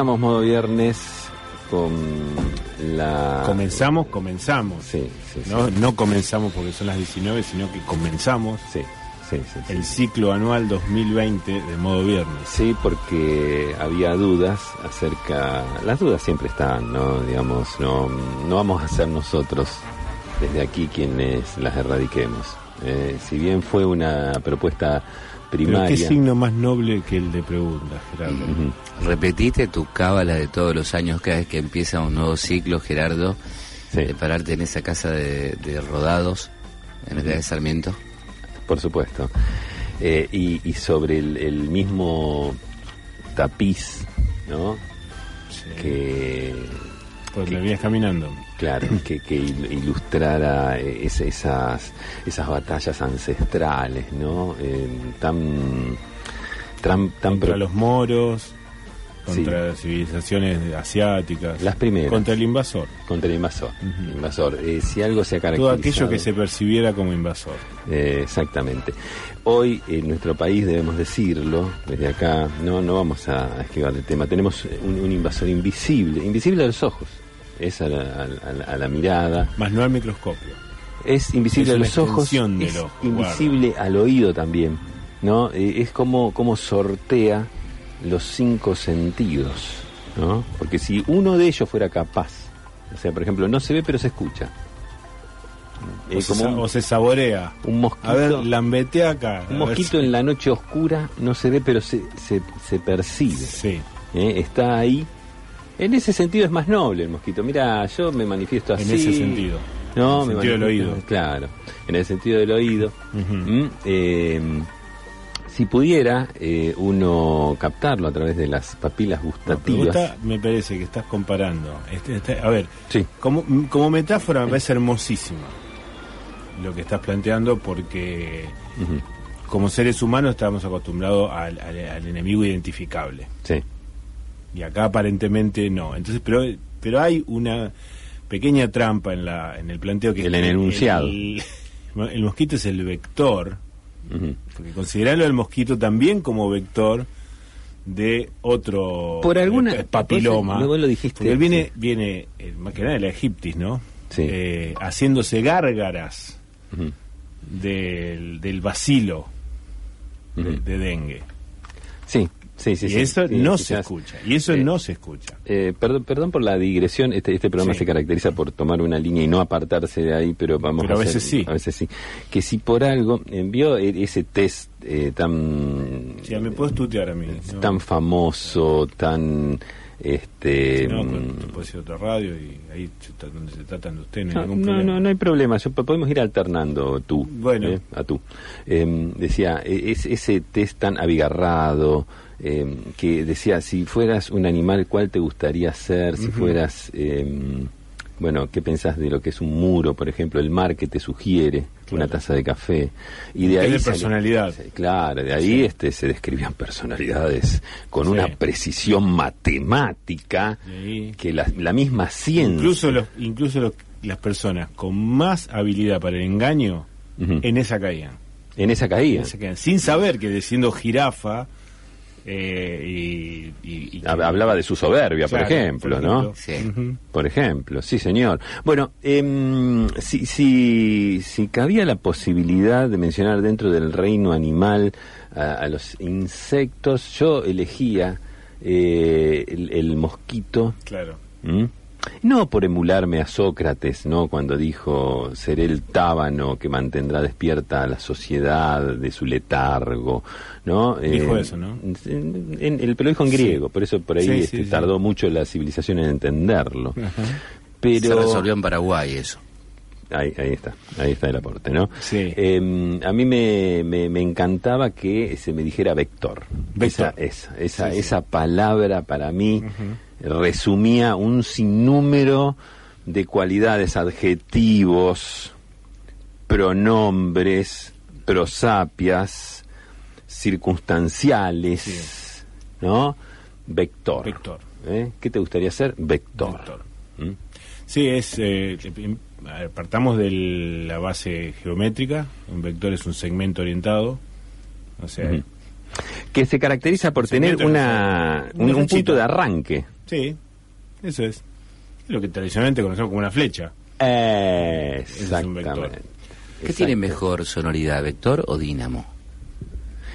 comenzamos modo viernes con la... Comenzamos, comenzamos. Sí, sí, sí. No, no comenzamos porque son las 19, sino que comenzamos Sí, sí, sí, sí. el ciclo anual 2020 de modo viernes. Sí, porque había dudas acerca... Las dudas siempre están, ¿no? Digamos, no, no vamos a ser nosotros desde aquí quienes las erradiquemos. Eh, si bien fue una propuesta Pero qué signo más noble que el de pregunta, Gerardo. Repetiste tu cábala de todos los años cada vez que empieza un nuevo ciclo, Gerardo, Sí. de pararte en esa casa de, de rodados, en la calle de Sarmiento. Por supuesto. Eh, y, y sobre el, el mismo tapiz, ¿no? Sí. Que, Pues me vienes caminando. claro, que, que il- ilustrara eh, es- esas, esas batallas ancestrales, ¿no? Eh, tan, tan, tan Contra los moros, contra civilizaciones asiáticas. Las primeras. Contra el invasor. contra el invasor. El invasor. Eh, si algo se ha Todo caracterizado... aquello que se percibiera como invasor. Eh, exactamente. Hoy en nuestro país debemos decirlo, desde acá, no, no vamos a esquivar el tema, tenemos un, un invasor invisible, invisible a los ojos, es a la, a la- a la mirada, Más no al microscopio. es invisible Es a los ojos, es ojo, invisible al oído también, ¿no? Eh, es como, como sortea los cinco sentidos, ¿no? Porque si uno de ellos fuera capaz, o sea, por ejemplo, no se ve pero se escucha. Eh, o, se, como sa- un- o se saborea. un mosquito. A ver, lambetea acá. Un mosquito si- en la noche oscura no se ve, pero se, se, se percibe. Sí, ¿eh? Está ahí. En ese sentido es más noble el mosquito. Mira, yo me manifiesto así. en ese sentido. No, En me el sentido del oído. Claro, en el sentido del oído. ¿Mm? Eh, si pudiera eh, uno captarlo a través de las papilas No, gustativas. me parece que estás comparando. Este- este- a ver, Sí, como, como metáfora me parece hermosísima lo que estás planteando porque como seres humanos estamos acostumbrados al, al- al enemigo identificable. sí, Y acá aparentemente no. Entonces, pero, pero hay una pequeña trampa en la en el planteo que el enunciado. El, el mosquito es el vector, ujú. porque considerarlo el mosquito también como vector de otro Por alguna- eh, papiloma. vos lo dijiste, Porque él viene, sí. viene eh, más que nada de la egiptis, ¿no? Sí. Eh, haciéndose gárgaras del, del de, ujú. de dengue. Sí, sí, sí. y sí, eso sí, no se escucha. Y eso Eh, no se escucha. Eh, perdón, perdón por la digresión, este, este programa Sí. se caracteriza por tomar una línea y no apartarse de ahí, pero vamos Pero a hacer- veces sí. A veces sí. Que si por algo envió e- ese test eh, tan, Si me puedes tutear a mí. ¿no? tan famoso, tan... Este, Si no, mm, pues, puede ser otra radio y ahí donde se tratan de usted no hay no, ningún no, problema. no, no hay problema, yo, podemos ir alternando tú, Bueno. eh, a tú. Eh, decía, e- es, ese test tan abigarrado, eh, que decía, si fueras un animal, ¿cuál te gustaría ser? Si fueras, eh, bueno, ¿qué pensás de lo que es un muro, por ejemplo, el mar que te sugiere una taza de café? Y de ahí de personalidad. Claro, de ahí este se describían personalidades con Sí. una precisión matemática que la, la misma ciencia. Incluso, los, incluso los- las personas con más habilidad para el engaño, en esa caían. en esa caída. En esa caían. Sin saber que siendo jirafa eh, y, y- y- Hab- Hablaba de su soberbia, Claro, por ejemplo, por ¿no? ejemplo. Sí. Por ejemplo, sí, señor. Bueno, em, si, si, si cabía la posibilidad de mencionar dentro del reino animal a, a los insectos, yo elegía eh, el, el mosquito. Claro. ¿m? No por emularme a Sócrates, ¿no? Cuando dijo, seré el tábano que mantendrá despierta a la sociedad de su letargo, ¿no? Dijo Eh, eso, ¿no? en- pero lo dijo en Sí. griego, por eso por ahí Sí, este, sí, sí. tardó mucho la civilización en entenderlo. Ajá. Pero Se resolvió en Paraguay eso. Ahí, ahí está, ahí está el aporte, ¿no? Sí. Eh, a mí me, me, me encantaba que se me dijera vector. Vector. Esa, esa, esa, Sí, sí. esa palabra para mí resumía un sinnúmero de cualidades, adjetivos, pronombres, prosapias, circunstanciales, Sí. ¿no? Vector. Vector. ¿Eh? ¿Qué te gustaría ser? Vector. Vector. ¿Mm? Sí, es. eh, ver, partamos de la base geométrica. Un vector es un segmento orientado. O sea, que se caracteriza por tener una, un, punto de arranque. Sí, eso es. Lo que tradicionalmente conocemos como una flecha. es un vector. Exactamente. ¿Qué tiene mejor sonoridad, vector o dínamo?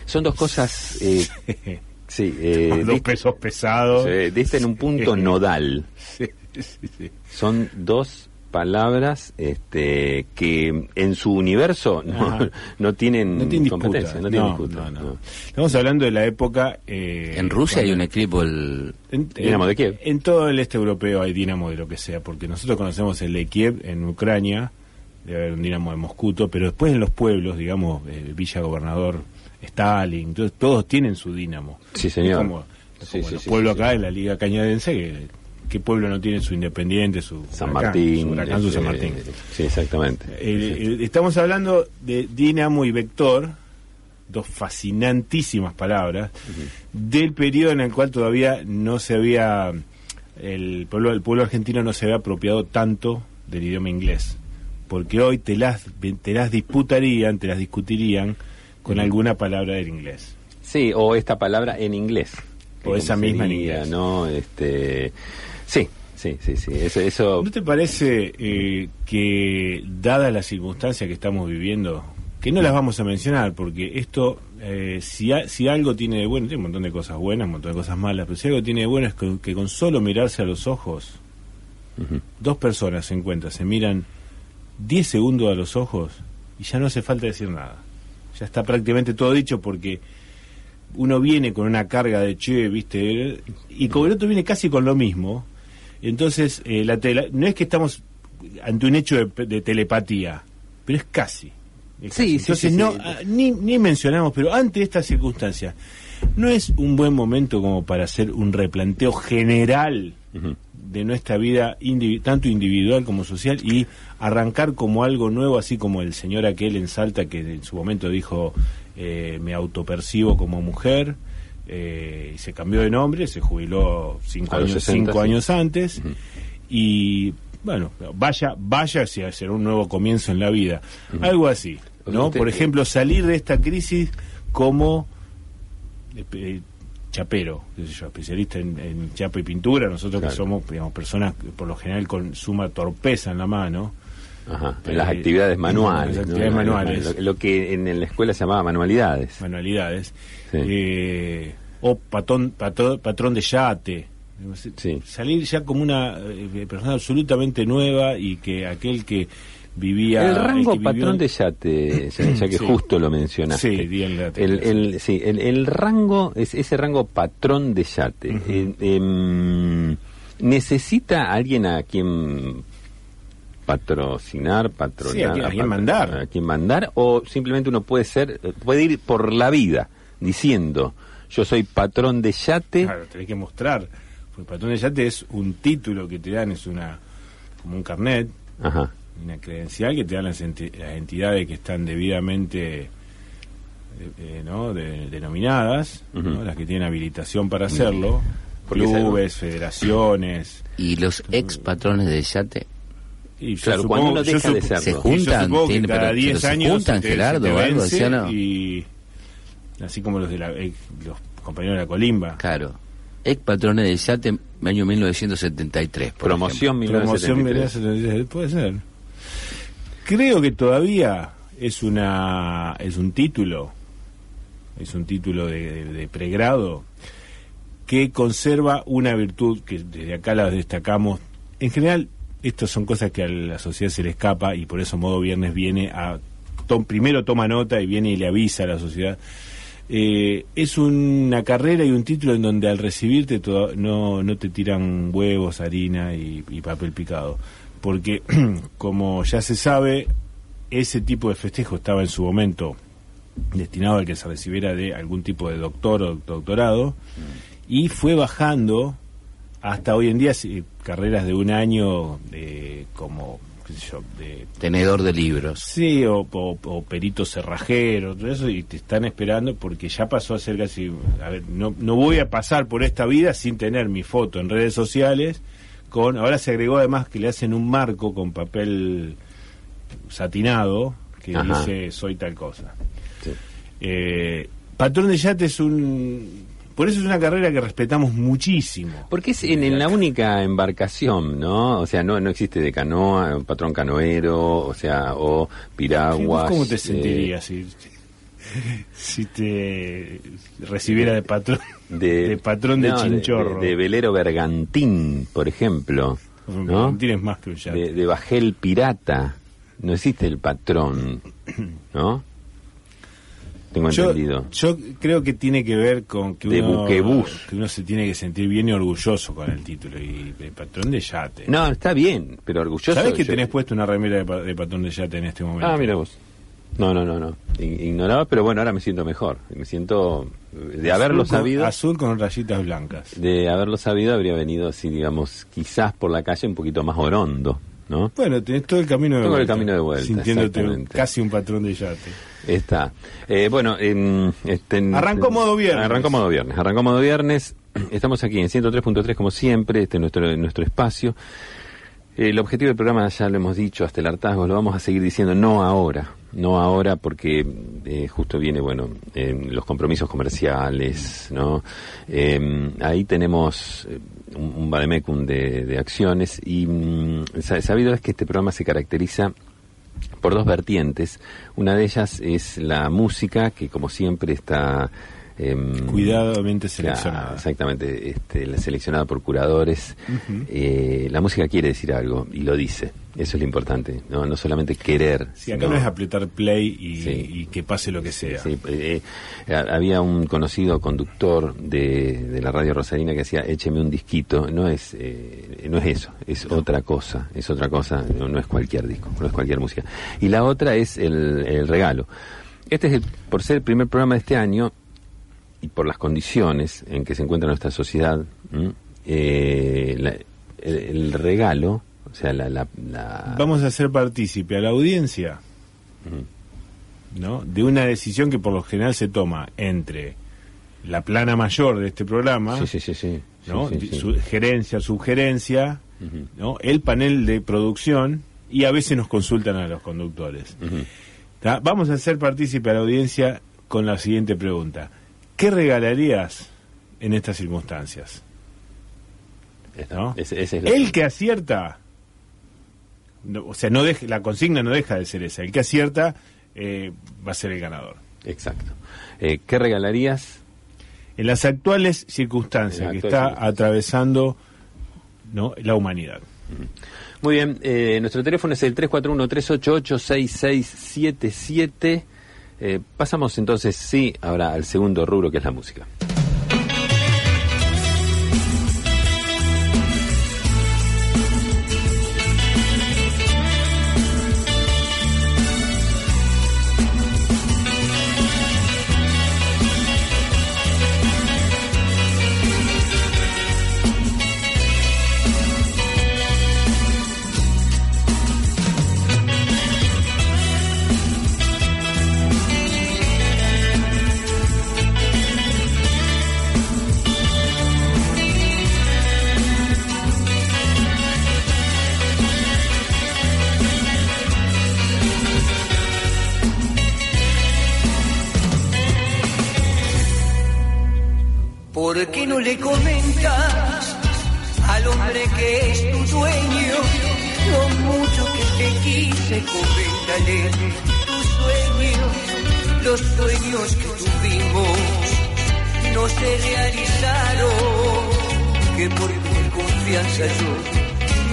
Son dos cosas, eh, sí, eh, Dos pesos pesados. sí, diste en un punto nodal. Sí, sí, sí. Son dos palabras este, que en su universo no, no tienen No tiene competencia, disputa. no tienen No, disputa, no, no. no. Estamos hablando de la época... eh, En Rusia hay un equipo, el... En, Dinamo de Kiev. En todo el este europeo hay Dinamo de lo que sea, porque nosotros conocemos el de Kiev en Ucrania, debe haber un Dinamo de Moscuto, pero después en los pueblos, digamos, eh, Villa Gobernador, Stalin, entonces todos tienen su Dinamo. Sí, señor. Es como, es Sí, como sí, los sí, pueblos sí, acá sí. en la Liga Cañadense, que ¿qué pueblo no tiene su Independiente, su San Huracán, Martín. su Huracán, su San este, Martín? Sí, exactamente. Eh, eh, estamos hablando de Dinamo y Vector, dos fascinantísimas palabras, del periodo en el cual todavía no se había, el pueblo, el pueblo argentino no se había apropiado tanto del idioma inglés, porque hoy te las, te las disputarían, te las discutirían con alguna palabra del inglés. Sí, o esta palabra en inglés. O esa misma en inglés. ¿no? Este, sí, sí, sí, sí. Eso, eso ¿No te parece eh, que, dada la circunstancia que estamos viviendo, que no las vamos a mencionar, porque esto, eh, si, algo tiene de bueno, tiene un montón de cosas buenas, un montón de cosas malas, pero si algo tiene de bueno es que, que con solo mirarse a los ojos, dos personas se encuentran, se miran 10 segundos a los ojos y ya no hace falta decir nada. Ya está prácticamente todo dicho porque uno viene con una carga de che, viste, y como el otro viene casi con lo mismo, entonces eh, la tela, no es que estamos ante un hecho de, de telepatía, pero es casi. es Sí, casi. sí, Entonces sí, no, sí. ah, ni, ni mencionamos, pero ante esta circunstancia, ¿no es un buen momento como para hacer un replanteo general de nuestra vida, tanto individual como social, y arrancar como algo nuevo, así como el señor aquel en Salta que en su momento dijo, eh, me autopercibo como mujer, eh, y se cambió de nombre, se jubiló cinco, años, 60, cinco sí. años antes, y bueno, vaya, vaya hacia hacer un nuevo comienzo en la vida, algo así, ¿no? Por ejemplo, salir de esta crisis como eh, eh, chapero, qué sé yo, especialista en, en chapa y pintura, nosotros Claro. que somos digamos, personas que por lo general con suma torpeza en la mano, Ajá, en Eh, las actividades manuales. las ¿no? actividades Lo- manuales. Lo, lo que en, en la escuela se llamaba manualidades. manualidades, Sí. eh, o patón, patrón, patrón de yate. Sí. Salir ya como una eh, persona absolutamente nueva y que aquel que vivía... El rango que vivió- patrón de yate, ya, que Sí. justo lo mencionaste. Sí, el, el, sí, el, el rango, es ese rango patrón de yate, eh, em, ¿necesita alguien a quien patrocinar, patronar? Sí, a quien- a quien mandar. a quien mandar? ¿O simplemente uno puede ser, puede ir por la vida diciendo, yo soy patrón de yate? Claro, tenés que mostrar. Porque patrón de yate es un título que te dan, es una como un carnet, Ajá. una credencial que te dan las, enti- las entidades que están debidamente eh, eh, ¿no? de- denominadas, las que tienen habilitación para hacerlo, Porque clubes, federaciones. ¿Y los ex patrones de yate Y yo Claro, supongo- cuando uno yo deja de serlo. se y yo juntan? supongo que Tiene- cada pero- 10 pero se años juntan, se te- Gerardo, se te o algo, vence ¿sí o no? Y así como los de la, eh, los compañeros de la colimba. Claro. Ex patrones de yate, año 1973. por Promoción Promoción 1973. 1973, puede ser. Creo que todavía es una es un título, es un título de, de- de pregrado que conserva una virtud que desde acá la destacamos. En general, estas son cosas que a la sociedad se le escapa y por eso Modo Viernes viene a to- primero toma nota y viene y le avisa a la sociedad. Eh, es una carrera y un título en donde al recibirte toda- no, no te tiran huevos, harina y, papel picado. Porque, como ya se sabe, ese tipo de festejo estaba en su momento destinado al que se recibiera de algún tipo de doctor o doctorado y fue bajando hasta hoy en día carreras de un año de, como qué sé yo, de. Tenedor de libros. Sí, o, o, o perito cerrajero, todo eso, y te están esperando porque ya pasó a ser casi. A ver, no, no voy a pasar por esta vida sin tener mi foto en redes sociales. con Ahora se agregó además que le hacen un marco con papel satinado que Ajá. dice soy tal cosa. Sí. Eh, Patrón de yate es un... Por eso es una carrera que respetamos muchísimo. Porque es en, en la única embarcación, ¿no? O sea, no no existe de canoa, patrón canoero, o sea, o piraguas. ¿Cómo te eh, sentirías si, si te recibiera de patrón de, patrón de no, chinchorro? De, de velero bergantín, por ejemplo. ¿no? Tienes más que un yate. De, de bajel pirata. No existe el patrón, ¿no? Tengo yo, entendido. yo creo que tiene que ver con que De uno, que uno se tiene que sentir bien y orgulloso con el título. Y el patrón de yate. No, está bien, pero orgulloso. ¿Sabes que yo- tenés puesto una remera de, de patrón de yate en este momento? Ah, mira vos. No, no, no, no. Ignoraba, pero bueno, ahora me siento mejor. Me siento eh, de haberlo Azul con- sabido. Azul con rayitas blancas. De haberlo sabido habría venido así, digamos, quizás por la calle un poquito más orondo, ¿no? Bueno, tenés todo el camino de Todo el vuelta. camino de vuelta, Sintiéndote casi un patrón de yate. Está. Eh, bueno, en, este, Arrancó modo viernes. Arrancó modo viernes. Arrancó modo viernes. Estamos aquí en 103.3 como siempre, este es nuestro, nuestro espacio. El objetivo del programa ya lo hemos dicho hasta el hartazgo, lo vamos a seguir diciendo, no ahora, no ahora porque eh, justo viene, bueno, los compromisos comerciales, ¿no? Eh, ahí tenemos eh, un, un de, acciones y mm, sa- sabido es que este programa se caracteriza por dos vertientes. Una de ellas es la música, que como siempre está... em, Cuidadamente seleccionada. exactamente, este, la seleccionada por curadores. Eh, la música quiere decir algo y lo dice. Eso es lo importante. No, no solamente querer. Sí, acá sino- no es apretar play y, Sí. y que pase lo que sea. Sí, eh, eh, había un conocido conductor de, de la radio rosarina que decía écheme un disquito no es eh, no es eso es otra cosa es otra cosa no, no es cualquier disco no es cualquier música y la otra es el, el regalo este es el, por ser el primer programa de este año y por las condiciones en que se encuentra nuestra sociedad eh, la- el, el regalo o sea la, la, la- Vamos a hacer partícipe a la audiencia ¿no? de una decisión que por lo general se toma entre la plana mayor de este programa, sí sí ¿no? Su- gerencia. ¿no? el panel de producción y a veces nos consultan a los conductores. Vamos a hacer partícipe a la audiencia con la siguiente pregunta. ¿Qué regalarías en estas circunstancias? Esta- ¿no? ese- ese es la- El que acierta, no, o sea, no deje, la consigna no deja de ser esa. El que acierta eh, va a ser el ganador. Exacto. Eh, ¿Qué regalarías? En las actuales circunstancias que está circunstancias. atravesando ¿no? la humanidad. Muy bien, eh, nuestro teléfono es el 341-388-6677. Eh, pasamos entonces, sí, ahora al segundo rubro que es la música. ¿Por qué no le comentas al hombre que es tu dueño lo mucho que te quise? Coméntale tus sueños, los sueños que tuvimos no se realizaron. Que por tu confianza yo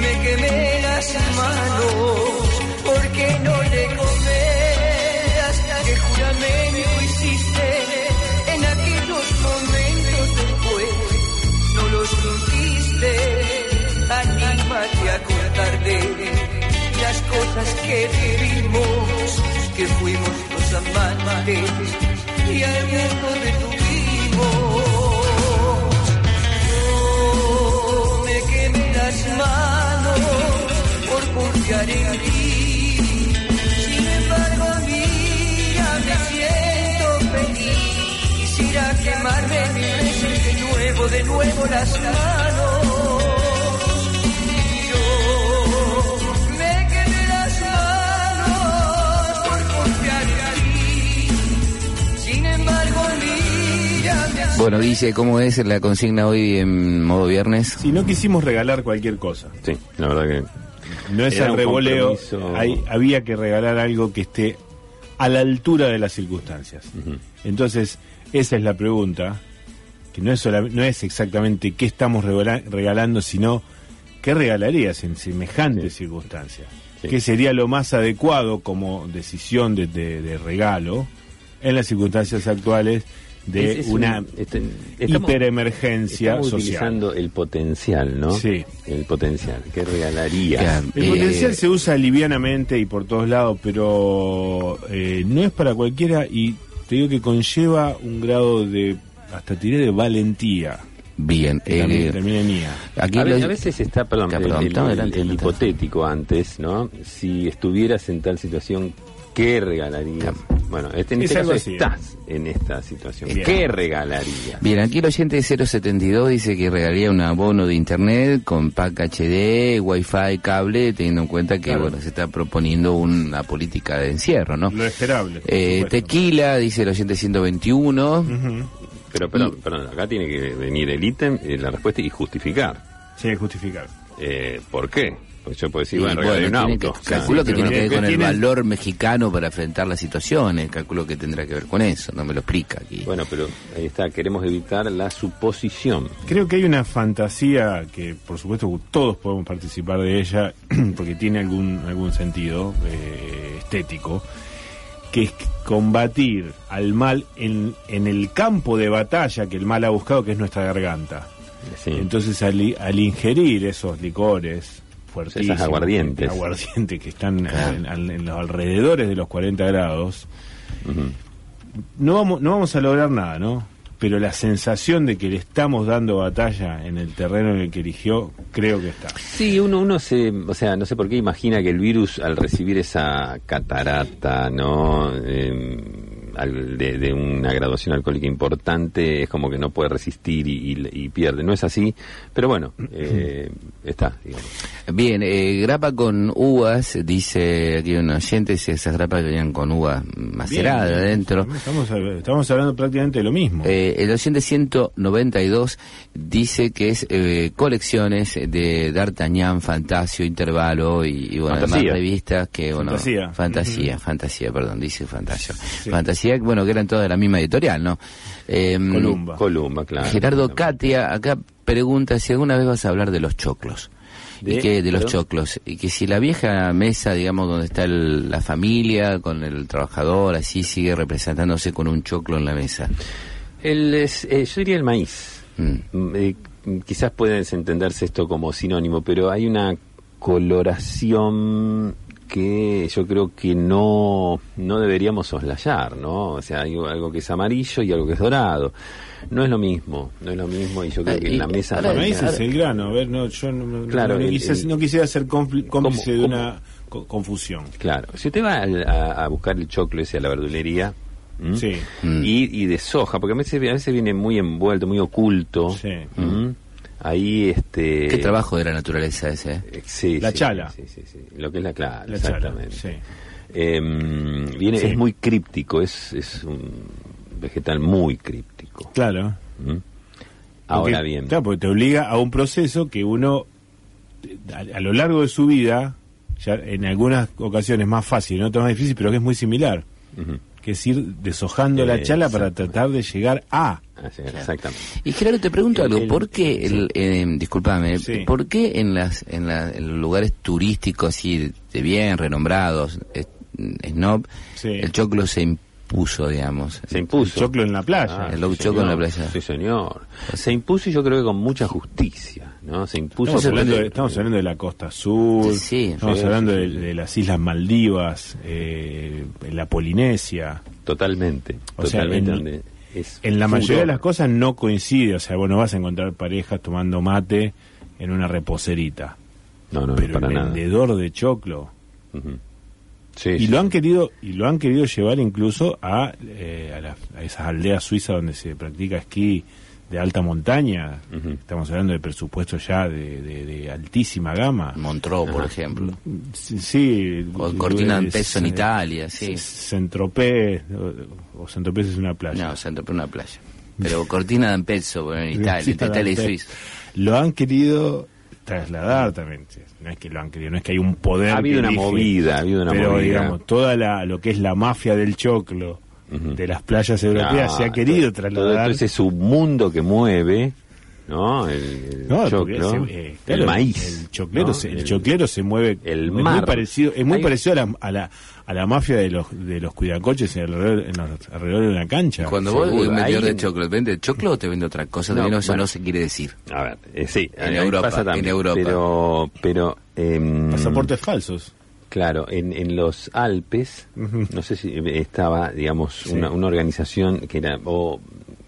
me quemé las manos. ¿Por qué no le comentas que las cosas que vivimos, que fuimos los amantes y al mundo detuvimos. Yo me quemé las manos por confiar en ti. Sin embargo, mira, me siento feliz. Quisiera quemarme de nuevo, de nuevo las manos. Bueno, Guille, ¿cómo es la consigna hoy en modo viernes? Si no quisimos regalar cualquier cosa, Sí, la verdad que no es el un revoleo, hay- había que regalar algo que esté a la altura de las circunstancias. Entonces, esa es la pregunta, que no es, sola- no es exactamente qué estamos regala- regalando, sino qué regalarías en semejantes circunstancias. Sí. ¿Qué sería lo más adecuado como decisión de, de- de regalo en las circunstancias actuales de es- es una un- este- estamos- hiperemergencia estamos social? utilizando el potencial, ¿no? Sí. El potencial. ¿Qué regalaría? Claro. El Eh, potencial se usa livianamente y por todos lados, pero eh, no es para cualquiera y te digo que conlleva un grado de, hasta tiré de valentía, Bien. que también eh, aquí a, lo- ve- a veces está, perdón, perdón, el- el- adelante, el hipotético antes, ¿no? Si estuvieras en tal situación, ¿qué regalarías? Bueno, este, en Es este caso así, ¿eh? estás en esta situación. Bien. ¿Qué regalarías? Bien, aquí el oyente de 072 dice que regalaría un abono de internet con pack HD, wifi, cable, teniendo en cuenta que Claro. bueno se está proponiendo una política de encierro, ¿no? Lo esperable. Eh, tequila, dice el oyente 121. Ujú. Pero, perdón, perdón, acá tiene que venir el ítem, eh, la respuesta y justificar. Sí, justificar. Eh, ¿Por qué? Pues yo puedo decir, Y bueno, regalaría un auto. que- O sea, calculo que tiene que ver ¿qué con el valor mexicano para enfrentar las situaciones, calculo que tendrá que ver con eso, no me lo explica aquí. Bueno, pero ahí está, queremos evitar la suposición. Creo que hay una fantasía que, por supuesto, todos podemos participar de ella, porque tiene algún, algún sentido eh, estético, que es combatir al mal en, en el campo de batalla que el mal ha buscado, que es nuestra garganta. Sí. Entonces, al, al ingerir esos licores Esas aguardientes. aguardientes que están en, en- en los alrededores de los 40 grados, no vamos, no vamos a lograr nada, ¿no? Pero la sensación de que le estamos dando batalla en el terreno en el que eligió, creo que está. Sí, uno, uno se, o sea, no sé por qué imagina que el virus al recibir esa catarata, ¿no? Eh, al- de, de una graduación alcohólica importante, es como que no puede resistir y, y- y pierde. No es así, pero bueno, eh, está, digamos. Bien, eh, grapa con uvas, dice aquí un oyente, si esas grapas que venían con uva macerada Bien, adentro. Estamos, estamos hablando prácticamente de lo mismo. Eh, el oyente 192 dice que es eh, colecciones de D'Artagnan, Fantasio, Intervalo y, y bueno, Fantasía. demás revistas que, bueno, Fantasía. Fantasía, Fantasía, perdón, dice Fantasio. Sí. Fantasía, bueno, que eran todas de la misma editorial, ¿no? Eh, Columba. Columba, claro. Gerardo. Katia acá pregunta si alguna vez vas a hablar de los choclos. ¿De? y que de los ¿Perdón? choclos y que si la vieja mesa digamos donde está el- la familia con el trabajador así sigue representándose con un choclo en la mesa El, es- eh, yo diría el maíz. Mm. Mm, eh, quizás puede entenderse esto como sinónimo, pero hay una coloración que yo creo que no, no deberíamos soslayar, ¿no? O sea, hay algo que es amarillo y algo que es dorado. No es lo mismo, no es lo mismo y yo creo que y en la mesa... ahora- es el grano, a ver, no, yo no, Claro, no quise- el- no quisiera ser cómpli- cómplice ¿Cómo- de cómo? una co- confusión. Claro, si usted va a, a buscar el choclo ese a la verdulería... Sí. Mm. Y, y de soja, porque a veces, a veces viene muy envuelto, muy oculto. Sí. Ahí, este... qué trabajo de la naturaleza ese ¿eh? Eh, sí, La sí, chala. Sí, sí, sí. Lo que es la clara, La chala, exactamente. sí. Em, viene, Sí. Es muy críptico, es, es un vegetal muy críptico. Claro. ¿m? Ahora Porque- bien, Claro, porque te obliga a un proceso que uno, a, a lo largo de su vida, ya en algunas ocasiones más fácil, en otras más difícil, pero que es muy similar, que es ir deshojando la Eh, chala para tratar de llegar a. así es, exactamente. y Gerardo te pregunto El- algo ¿por qué el, eh, discúlpame Sí. ¿por qué en las en, la- en los lugares turísticos así de, bien renombrados snob Sí. el choclo se impuso digamos Se impuso. El choclo en la playa. Ah, El sí, choclo señor. en la playa. Sí, señor. Se impuso y yo creo que con mucha justicia, ¿no? Se impuso... Estamos hablando, de, estamos hablando de la costa sur, Sí, estamos sí, hablando sí, de, sí. de las Islas Maldivas, eh, la Polinesia. Totalmente, O sea, totalmente. en- donde es En la mayoría de las cosas no coincide, o sea, bueno, vas a encontrar parejas tomando mate en una reposerita, No, no, pero para el nada. vendedor de choclo. Sí, y sí, lo han querido y lo han querido llevar incluso a, eh, a, las- a esas aldeas suizas donde se practica esquí de alta montaña. Estamos hablando de presupuestos ya de, de- de altísima gama. Montreux por ejemplo Sí, sí, o Cortina es- Peso en Italia sí Saint-Tropez, o, o Saint-Tropez es una playa. no entró por una playa Pero cortina de Ampezzo, bueno, en Italia, entre Italia y Suiza. Lo han querido trasladar también. No es que lo han querido, no es que hay un poder. Ha habido que una movida, ha habido una pero movida. digamos, toda la, lo que es la mafia del choclo, de las playas europeas, se ha querido todo- trasladar. Todo ese submundo que mueve, ¿no? El, el No, porque choclo, se- eh, claro, el maíz. El choclero, ¿no? se, el El- choclero se mueve. el es muy parecido, es muy parecido a la, a la a la mafia de los de los cuidacoches en alrededor, en los- alrededor de una cancha. Cuando vos Seguro, un vendedor ahí- de choclo, ¿vende choclo o te vende otra cosa? No, También eso bueno. no se quiere decir. A ver, eh, sí, En Europa, pasa también, en Europa. Pero, pero em, Pasaportes falsos. Claro, en, en los Alpes, no sé si estaba, digamos, Sí. una, una organización que era, o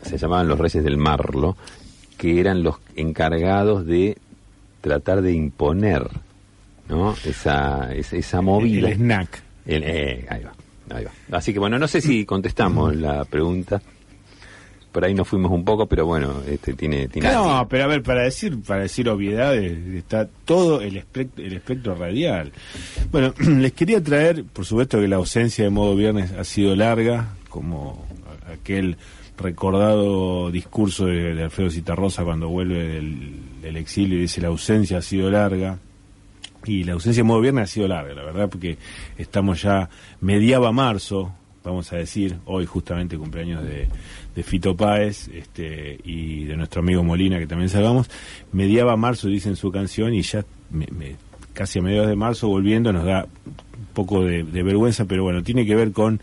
se llamaban los Reyes del Marlo, que eran los encargados de tratar de imponer, ¿no? Esa, esa, esa movida. El snack. El- eh, ahí va, ahí va. Así que bueno, no sé si contestamos la pregunta. Por ahí nos fuimos un poco, pero bueno, este tiene, tiene No, pero a ver, para decir para decir obviedades, está todo el espectro, el espectro radial. Bueno, les quería traer, por supuesto que la ausencia de modo viernes ha sido larga, como aquel recordado discurso de, de Alfredo Citarrosa cuando vuelve del, del exilio y dice la ausencia ha sido larga. Y la ausencia de modo viernes ha sido larga, la verdad, porque estamos ya mediaba marzo, vamos a decir, hoy justamente cumpleaños de, de Fito Páez este, y de nuestro amigo Molina, que también salvamos, mediaba marzo, dice en su canción, y ya me- casi a mediados de marzo volviendo nos da un poco de, de vergüenza, pero bueno, tiene que ver con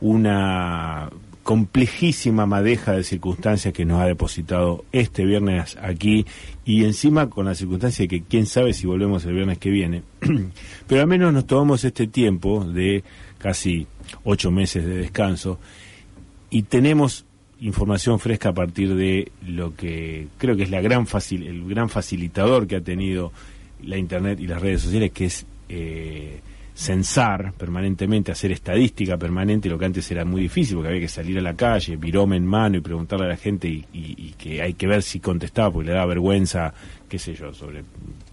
una complejísima madeja de circunstancias que nos ha depositado este viernes aquí y encima con la circunstancia de que quién sabe si volvemos el viernes que viene. Pero al menos nos tomamos este tiempo de casi ocho meses de descanso y tenemos información fresca a partir de lo que creo que es la gran facil, el gran facilitador que ha tenido la internet y las redes sociales, que es eh, censar permanentemente, hacer estadística permanente, lo que antes era muy difícil, porque había que salir a la calle, virome en mano y preguntarle a la gente y, y- que hay que ver si contestaba, porque le da vergüenza, qué sé yo, sobre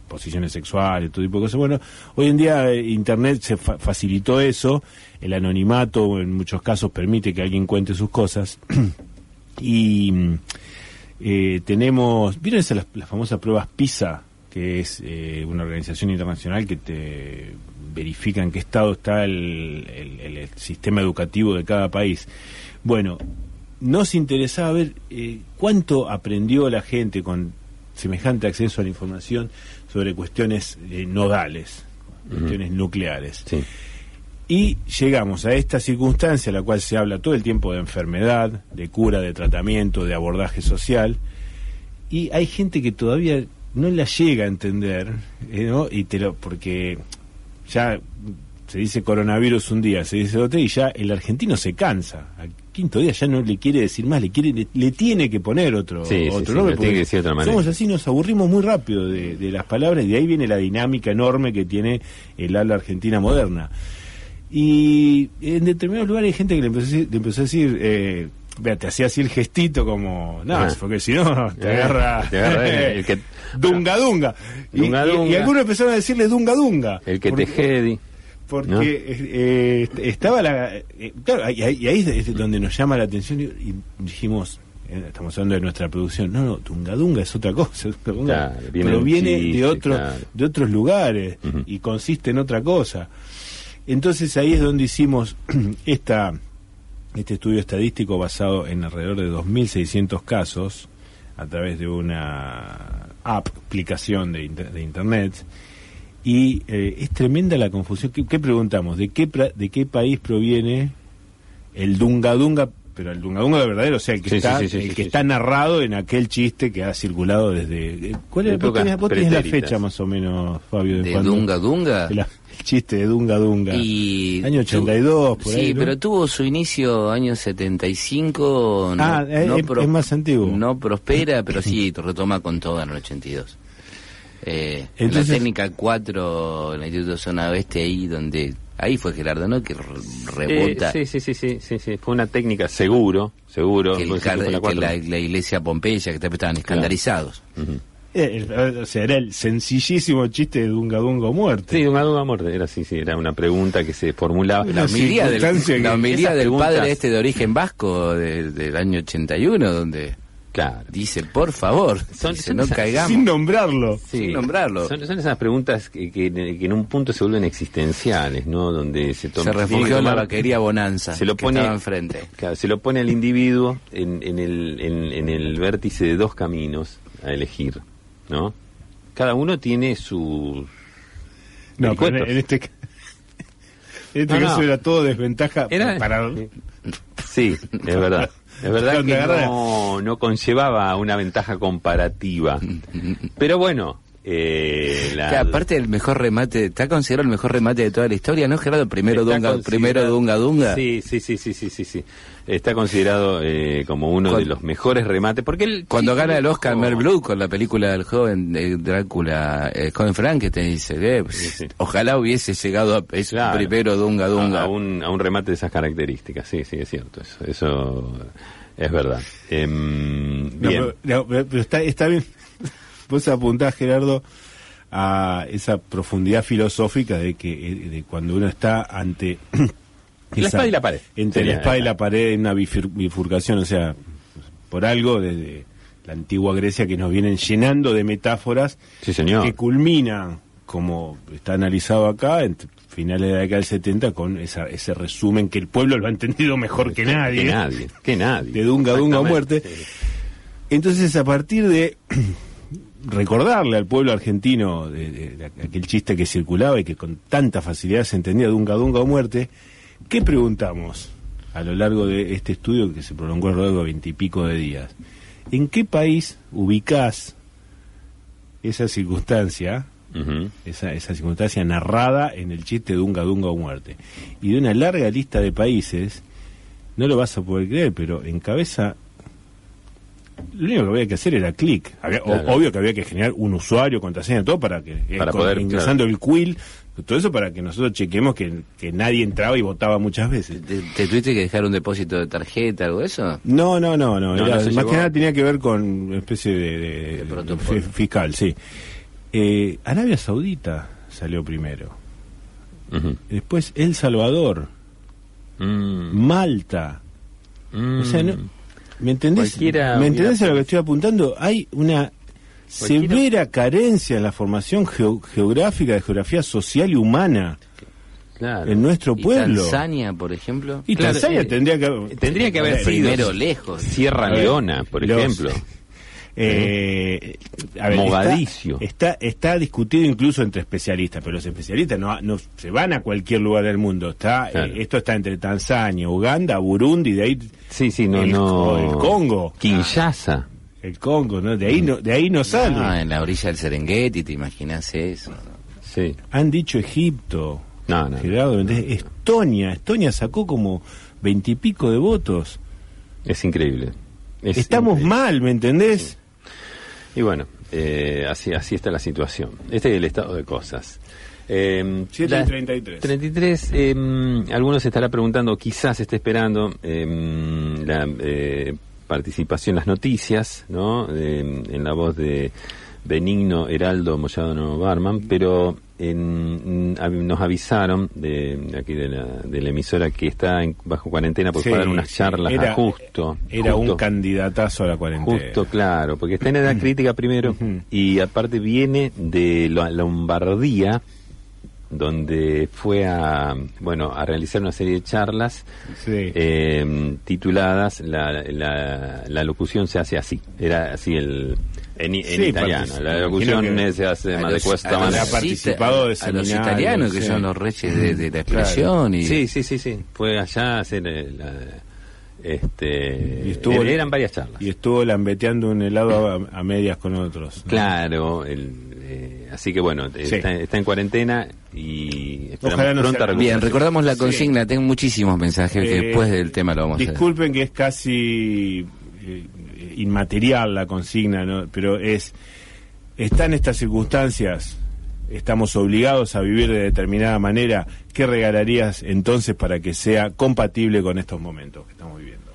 posiciones sexuales, todo tipo de cosas. Bueno, hoy en día eh, Internet se fa- facilitó eso, el anonimato en muchos casos permite que alguien cuente sus cosas. y eh, tenemos, ¿vieron esas las, las famosas pruebas PISA? que es eh, una organización internacional que te verifica en qué estado está el, el- el- el sistema educativo de cada país. Bueno, nos interesaba ver eh, cuánto aprendió la gente con semejante acceso a la información sobre cuestiones eh, nodales, cuestiones nucleares. Sí. Y llegamos a esta circunstancia, en la cual se habla todo el tiempo de enfermedad, de cura, de tratamiento, de abordaje social, y hay gente que todavía no la llega a entender, eh, ¿no? Y te lo, porque ya se dice coronavirus un día, se dice otro, y ya el argentino se cansa. Al quinto día ya no le quiere decir más, le quiere, le, le tiene que poner otro, Sí, sí, otro sí, nombre. lo tiene que decir de otra manera. Somos así, nos aburrimos muy rápido de, de las palabras, y de ahí viene la dinámica enorme que tiene el habla argentina moderna. Y en determinados lugares hay gente que le empezó a decir, le empezó a decir eh, vea, te hacía así el gestito como, no, Ah. porque si no, te Eh, agarra, te agarra el- el que- dunga dunga. Y, Dunga, y- y dunga. algunos empezaron a decirle dunga dunga. El que Porque- te jedi. porque ¿no? eh, est- estaba la eh, claro y ahí, y ahí es donde nos llama la atención y, dijimos eh, estamos hablando de nuestra producción no no Dunga Dunga es otra cosa Dunga Dunga Claro, viene chiste, de otro claro. de otros lugares y consiste en otra cosa entonces ahí es donde hicimos esta este estudio estadístico basado en alrededor de 2.600 casos a través de una app, aplicación de, inter- de internet y eh, es tremenda la confusión. ¿Qué, qué preguntamos? ¿De qué, pra- ¿De qué país proviene el Dunga Dunga? Pero el Dunga Dunga de verdadero, o sea, el que Sí, está, sí, sí, sí, el sí, que sí. está narrado en aquel chiste que ha circulado desde... eh, ¿Cuál era? ¿Vos tenés, vos tenés la fecha más o menos, Fabio? ¿De cuándo? Dunga Dunga? De la- chiste de Dunga Dunga. Y Año 82, por sí, ahí, ¿no? pero tuvo su inicio año 75. no- Ah, no es- es más antiguo. No prospera, pero sí retoma con todo en el 82. Eh, en Entonces- la técnica 4, en el Instituto Zona Oeste, ahí donde... Ahí fue Gerardo, ¿no? Que re- rebota. Eh, sí, sí, sí, sí, sí, sí. Fue una técnica seguro, seguro. que, el Por que la, la iglesia Pompeya, que estaban escandalizados. O sea, era el sencillísimo chiste de Dunga Dunga muerte. Sí, Dunga Dunga muerte. Era así, sí, era una pregunta que se formulaba. La homilía del, la homilía del preguntas- padre este de origen vasco de- del año 81, donde Claro. Dice, por favor, Son- dice, son no esas- caigamos. Sin nombrarlo. Sin nombrarlo. Son, son esas preguntas que, que- que en un punto se vuelven existenciales, ¿no? Donde se toma. Se refugió en la vaquería Bonanza, Se lo que pone, estaba enfrente. Claro, se lo pone al individuo en, en el, en, en el vértice de dos caminos a elegir, ¿no? Cada uno tiene sus No, pero en, este, en este No, caso no. era todo desventaja Era- para... Sí, es verdad. Es verdad que no, no conllevaba una ventaja comparativa. Pero bueno, eh, la- Que aparte el mejor remate, está considerado el mejor remate de toda la historia, ¿no, Gerardo? Primero está Dunga, primero Dunga Dunga. Sí, sí, sí, sí, sí, sí, sí. Está considerado eh, como uno de los mejores remates. Porque él Cuando sí, gana el Oscar Mel Blue con la película del joven de Drácula, el joven Frankenstein, dice, eh, pues, Sí, sí. ojalá hubiese llegado a ese Claro. primero Dunga Dunga. A, a un, a un remate de esas características, sí, sí, es cierto. Eso, eso es verdad. Em, No, pero, no, pero- pero está, está bien. Vos apuntás, Gerardo, a esa profundidad filosófica de que eh, de cuando uno está ante La espada y la pared. entre Sería la espada y la pared en una bifur- bifurcación, o sea, por algo desde la antigua Grecia que nos vienen llenando de metáforas Sí, señor. que culminan, como está analizado acá, en finales de la década del 70 con esa, ese resumen que el pueblo lo ha entendido mejor que nadie. Que nadie, que nadie. De Dunga Dunga muerte. Entonces, a partir de recordarle al pueblo argentino de, de- de aquel chiste que circulaba y que con tanta facilidad se entendía Dunga Dunga o muerte, ¿qué preguntamos a lo largo de este estudio que se prolongó a lo largo de veintipico de días? ¿En qué país ubicás esa circunstancia, esa, esa circunstancia narrada en el chiste Dunga Dunga o muerte? Y de una larga lista de países, no lo vas a poder creer, pero encabeza lo único que había que hacer era clic. Claro. Obvio que había que generar un usuario, contraseña, todo para que, eh, Para con- poder, ingresando el quill, todo eso para que nosotros chequemos que, que nadie entraba y votaba muchas veces. ¿Te, te tuviste que dejar un depósito de tarjeta, algo de eso? No, no, no, no. No, era- no se más llevó. que nada tenía que ver con una especie de, fiscal, sí. Eh, Arabia Saudita salió primero. Después El Salvador, Mm, Malta. mm. O sea, no, ¿me entendés? Cualquiera ¿Me entendés a lo que estoy apuntando? Hay una Cualquiera- severa carencia en la formación geo- geográfica, de geografía social y humana Claro. en nuestro ¿Y pueblo. Tanzania, por ejemplo? Y Claro, Tanzania eh, tendría que Tendría que haber sido primero lejos. Sierra Leona, por los- ejemplo. Eh, a ver, Mogadiscio. Está, está, está discutido incluso entre especialistas, pero los especialistas no, no se van a cualquier lugar del mundo. Está, eh, esto está entre Tanzania, Uganda, Burundi, de ahí Sí, sí, no, el, no. el Congo, Kinshasa. el Congo, ¿no? De ahí no, de ahí no sale. Ah, en la orilla del Serengeti, ¿te imaginas eso? Sí. Han dicho Egipto, No, no. Gerardo, ¿me entendés? Estonia, Estonia sacó como veintipico de votos. Es increíble. Es Estamos increíble. mal, ¿me entendés? Y bueno, eh, así, así está la situación. Este es el estado de cosas. Eh, y la- 33. 33, eh, algunos se estará preguntando, quizás esté esperando eh, la eh, participación en las noticias, ¿no? En la voz de Benigno Heraldo Moyano Barman, pero en- a- nos avisaron de aquí de la, de la emisora que está en- bajo cuarentena por Sí, dar unas charlas Era- a justo. Era justo. un candidatazo a la cuarentena. Justo, claro, porque está en edad crítica primero y aparte viene de la Lombardía, donde fue a, bueno, a realizar una serie de charlas Sí. eh, tituladas la, la, la locución se hace así, era así el en, i- en Sí, italiano, la locución que eh, se hace A más de cuesta a más. los Ha participado de a los italianos que sí. son los reyes de, de la Claro. expresión y Sí, sí, sí, sí, fue allá a hacer eh, la, este Y estuvo- eran varias charlas. Y estuvo lambeteando un helado a, a medias con otros. ¿no? Claro, el, eh, así que bueno, eh, Sí. está, está en cuarentena y esperamos Ojalá no pronta. Bien, recordamos la Sí. consigna, tengo muchísimos mensajes que Eh, después del tema lo vamos a hacer. Disculpen que es casi eh, inmaterial la consigna, ¿no? pero es están estas circunstancias, estamos obligados a vivir de determinada manera. ¿Qué regalarías entonces para que sea compatible con estos momentos que estamos viviendo?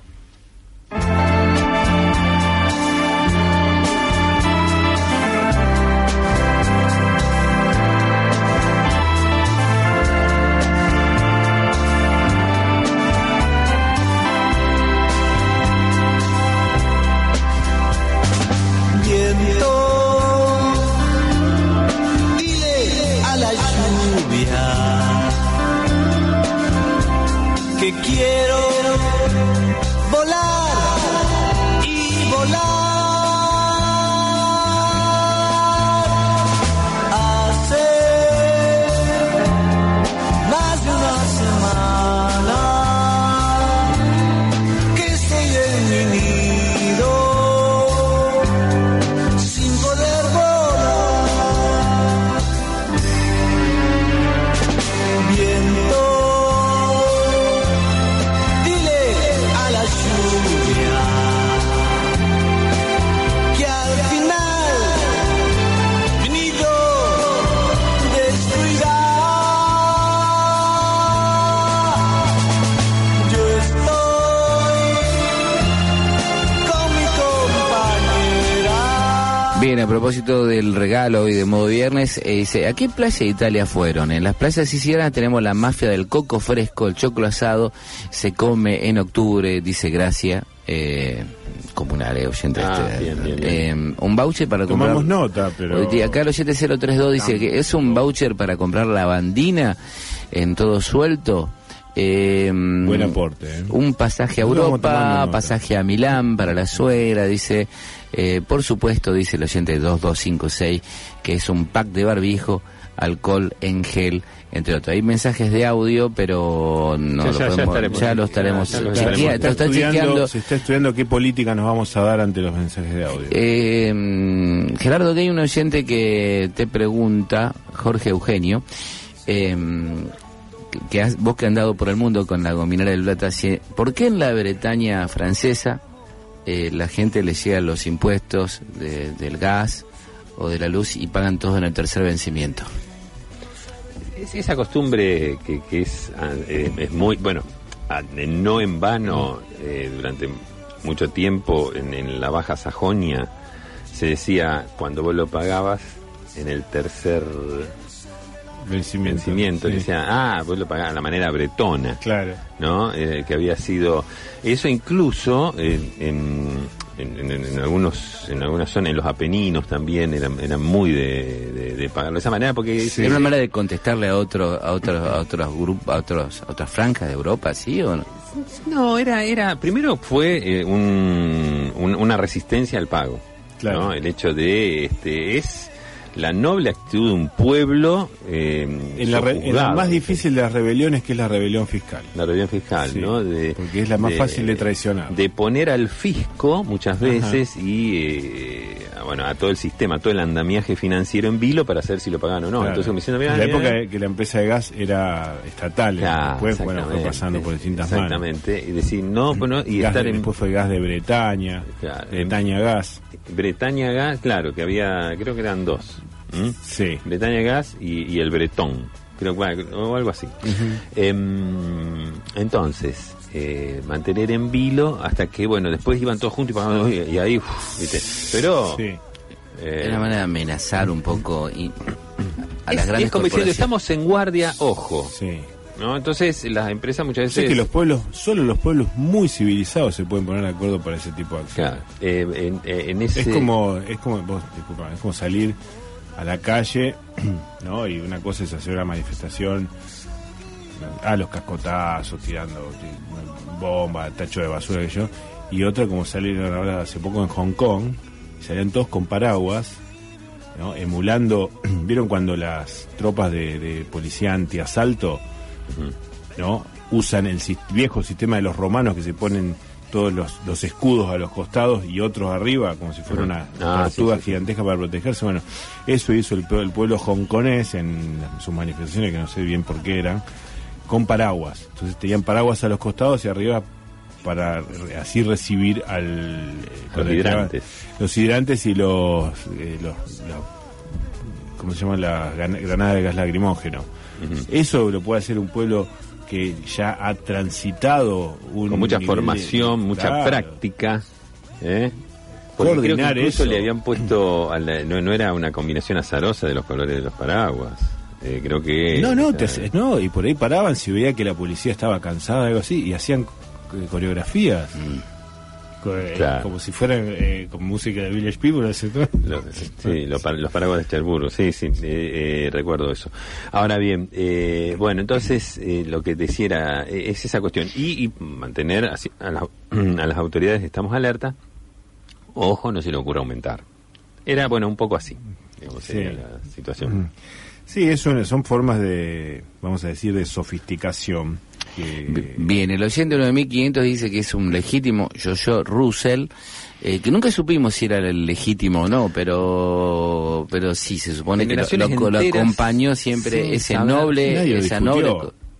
Propósito del regalo y de modo viernes, eh, dice, ¿a qué playa de Italia fueron? En las playas sicilianas tenemos la mafia del coco fresco, el choclo asado, se come en octubre, dice Gracia, eh, comunal, eh, oyente. Ah, este, bien, bien, eh, un voucher para comprar... Tomamos nota, pero... Hoy Acá el 7032 dice que es un voucher para comprar la bandina en todo suelto. Eh, Buen aporte, ¿eh? Un pasaje a Europa, pasaje a Milán para la suegra, dice. Eh, por supuesto, dice el oyente 2256, que es un pack de barbijo, alcohol en gel, entre otros. Hay mensajes de audio, pero no Ya, lo ya, ya podemos- estaremos. ya lo estaremos Ya lo estaremos. está está estudiando, chequeando. se está estudiando qué política nos vamos a dar ante los mensajes de audio. Eh, Gerardo, que hay un oyente que te pregunta, Jorge Eugenio, eh, que- has- vos que has andado por el mundo con la gominera del plata, ¿por qué en la Bretaña francesa eh, la gente le llega los impuestos de- del gas o de la luz y pagan todo en el tercer vencimiento? Es esa costumbre que, que es, ah, eh, es muy, bueno, ah, no en vano, eh, durante mucho tiempo en, en la Baja Sajonia se decía cuando vos lo pagabas en el tercer Vencimiento. vencimiento, Sí. decía, ah, vos lo pagabas de la manera bretona. Claro. ¿no? Eh, que había sido eso incluso eh, en, en, en- en algunos en algunas zonas en los Apeninos también eran, eran muy de, de- de pagarlo de esa manera porque ¿Era una manera de contestarle a otro, a otros, a otros grupos, a otros, a otras franjas de Europa, sí o no? no era era primero fue eh, un- un- una resistencia al pago Claro. ¿no? el hecho de este es la noble actitud de un pueblo eh, En la, re- en la sojuzgado. más difícil de las rebeliones, que es la rebelión fiscal. La rebelión fiscal, Sí, ¿no? De, porque es la más fácil de traicionar. De poner al fisco muchas veces y, eh, bueno, a todo el sistema, a todo el andamiaje financiero en vilo para saber si lo pagan o no. Claro. Entonces, como diciendo, en la época de que la empresa de gas era estatal, claro, después bueno, fue pasando por distintas manos. Exactamente, y decir, no, bueno, y Gas estar en Después fue gas de Bretaña, Claro. Bretaña Gas, Bretaña Gas, claro, que había, creo que eran dos. Sí. Bretaña Gas y, y el Bretón, creo que bueno, o algo así. Em, entonces, eh, mantener en vilo hasta que, bueno, después iban todos juntos y y, y ahí, uf, ¿viste? Pero... Sí. eh, Era una manera de amenazar un poco y a es, las grandes es como diciendo, corporaciones. estamos en guardia, ojo. Sí. ¿no? Entonces, las empresas muchas Sé veces... que los pueblos, solo los pueblos muy civilizados se pueden poner de acuerdo para ese tipo de acciones. Claro, eh, en, eh, en ese... Es como, es como, vos, disculpa, es como salir a la calle, ¿no? Y una cosa es hacer una manifestación a los cascotazos, tirando ti- bomba, tacho de basura que yo, y otra como salir ahora hace poco en Hong Kong, salían todos con paraguas, ¿no? Emulando, ¿vieron cuando las tropas de, de policía antiasalto, ¿no? Usan el viejo sistema de los romanos que se ponen todos los, los escudos a los costados y otros arriba, como si fuera una Ah, tortuga sí, sí, sí. gigantesca para protegerse. Bueno, eso hizo el, pue- el pueblo hongkonés en sus manifestaciones, que no sé bien por qué eran, con paraguas. Entonces tenían paraguas a los costados y arriba para así recibir al eh, entraban- hidrantes. los hidrantes y los, eh, los, los- ¿cómo se llaman las gran- granadas de gas lacrimógeno eso lo puede hacer un pueblo que ya ha transitado un con mucha de- formación, mucha Claro. práctica. ¿eh? Porque creo que incluso eso. le habían puesto, a la- no, no era una combinación azarosa de los colores de los paraguas. Eh, creo que... No, no, te hace- no, y por ahí paraban si veía que la policía estaba cansada, algo así, y hacían eh, coreografías. co- eh, Claro. como si fueran eh, con música de Village People. sí, lo pa- los paraguas de Cherburgo, sí, sí, eh, eh, recuerdo eso. Ahora bien, eh, bueno, entonces eh, lo que decía era, eh, es esa cuestión. Y, y mantener así- a, la- a las autoridades, estamos alerta, ojo, no se le ocurra aumentar. Era, bueno, un poco así, digamos, Sí. sería la situación. Sí, eso son formas de, vamos a decir, de sofisticación. Que- Bien, el oyente 9500 dice que es un legítimo yo-yo Russell, eh, que nunca supimos si era el legítimo o no, pero pero sí, se supone que lo, acompañó siempre ese saber. noble, Nadie esa noble...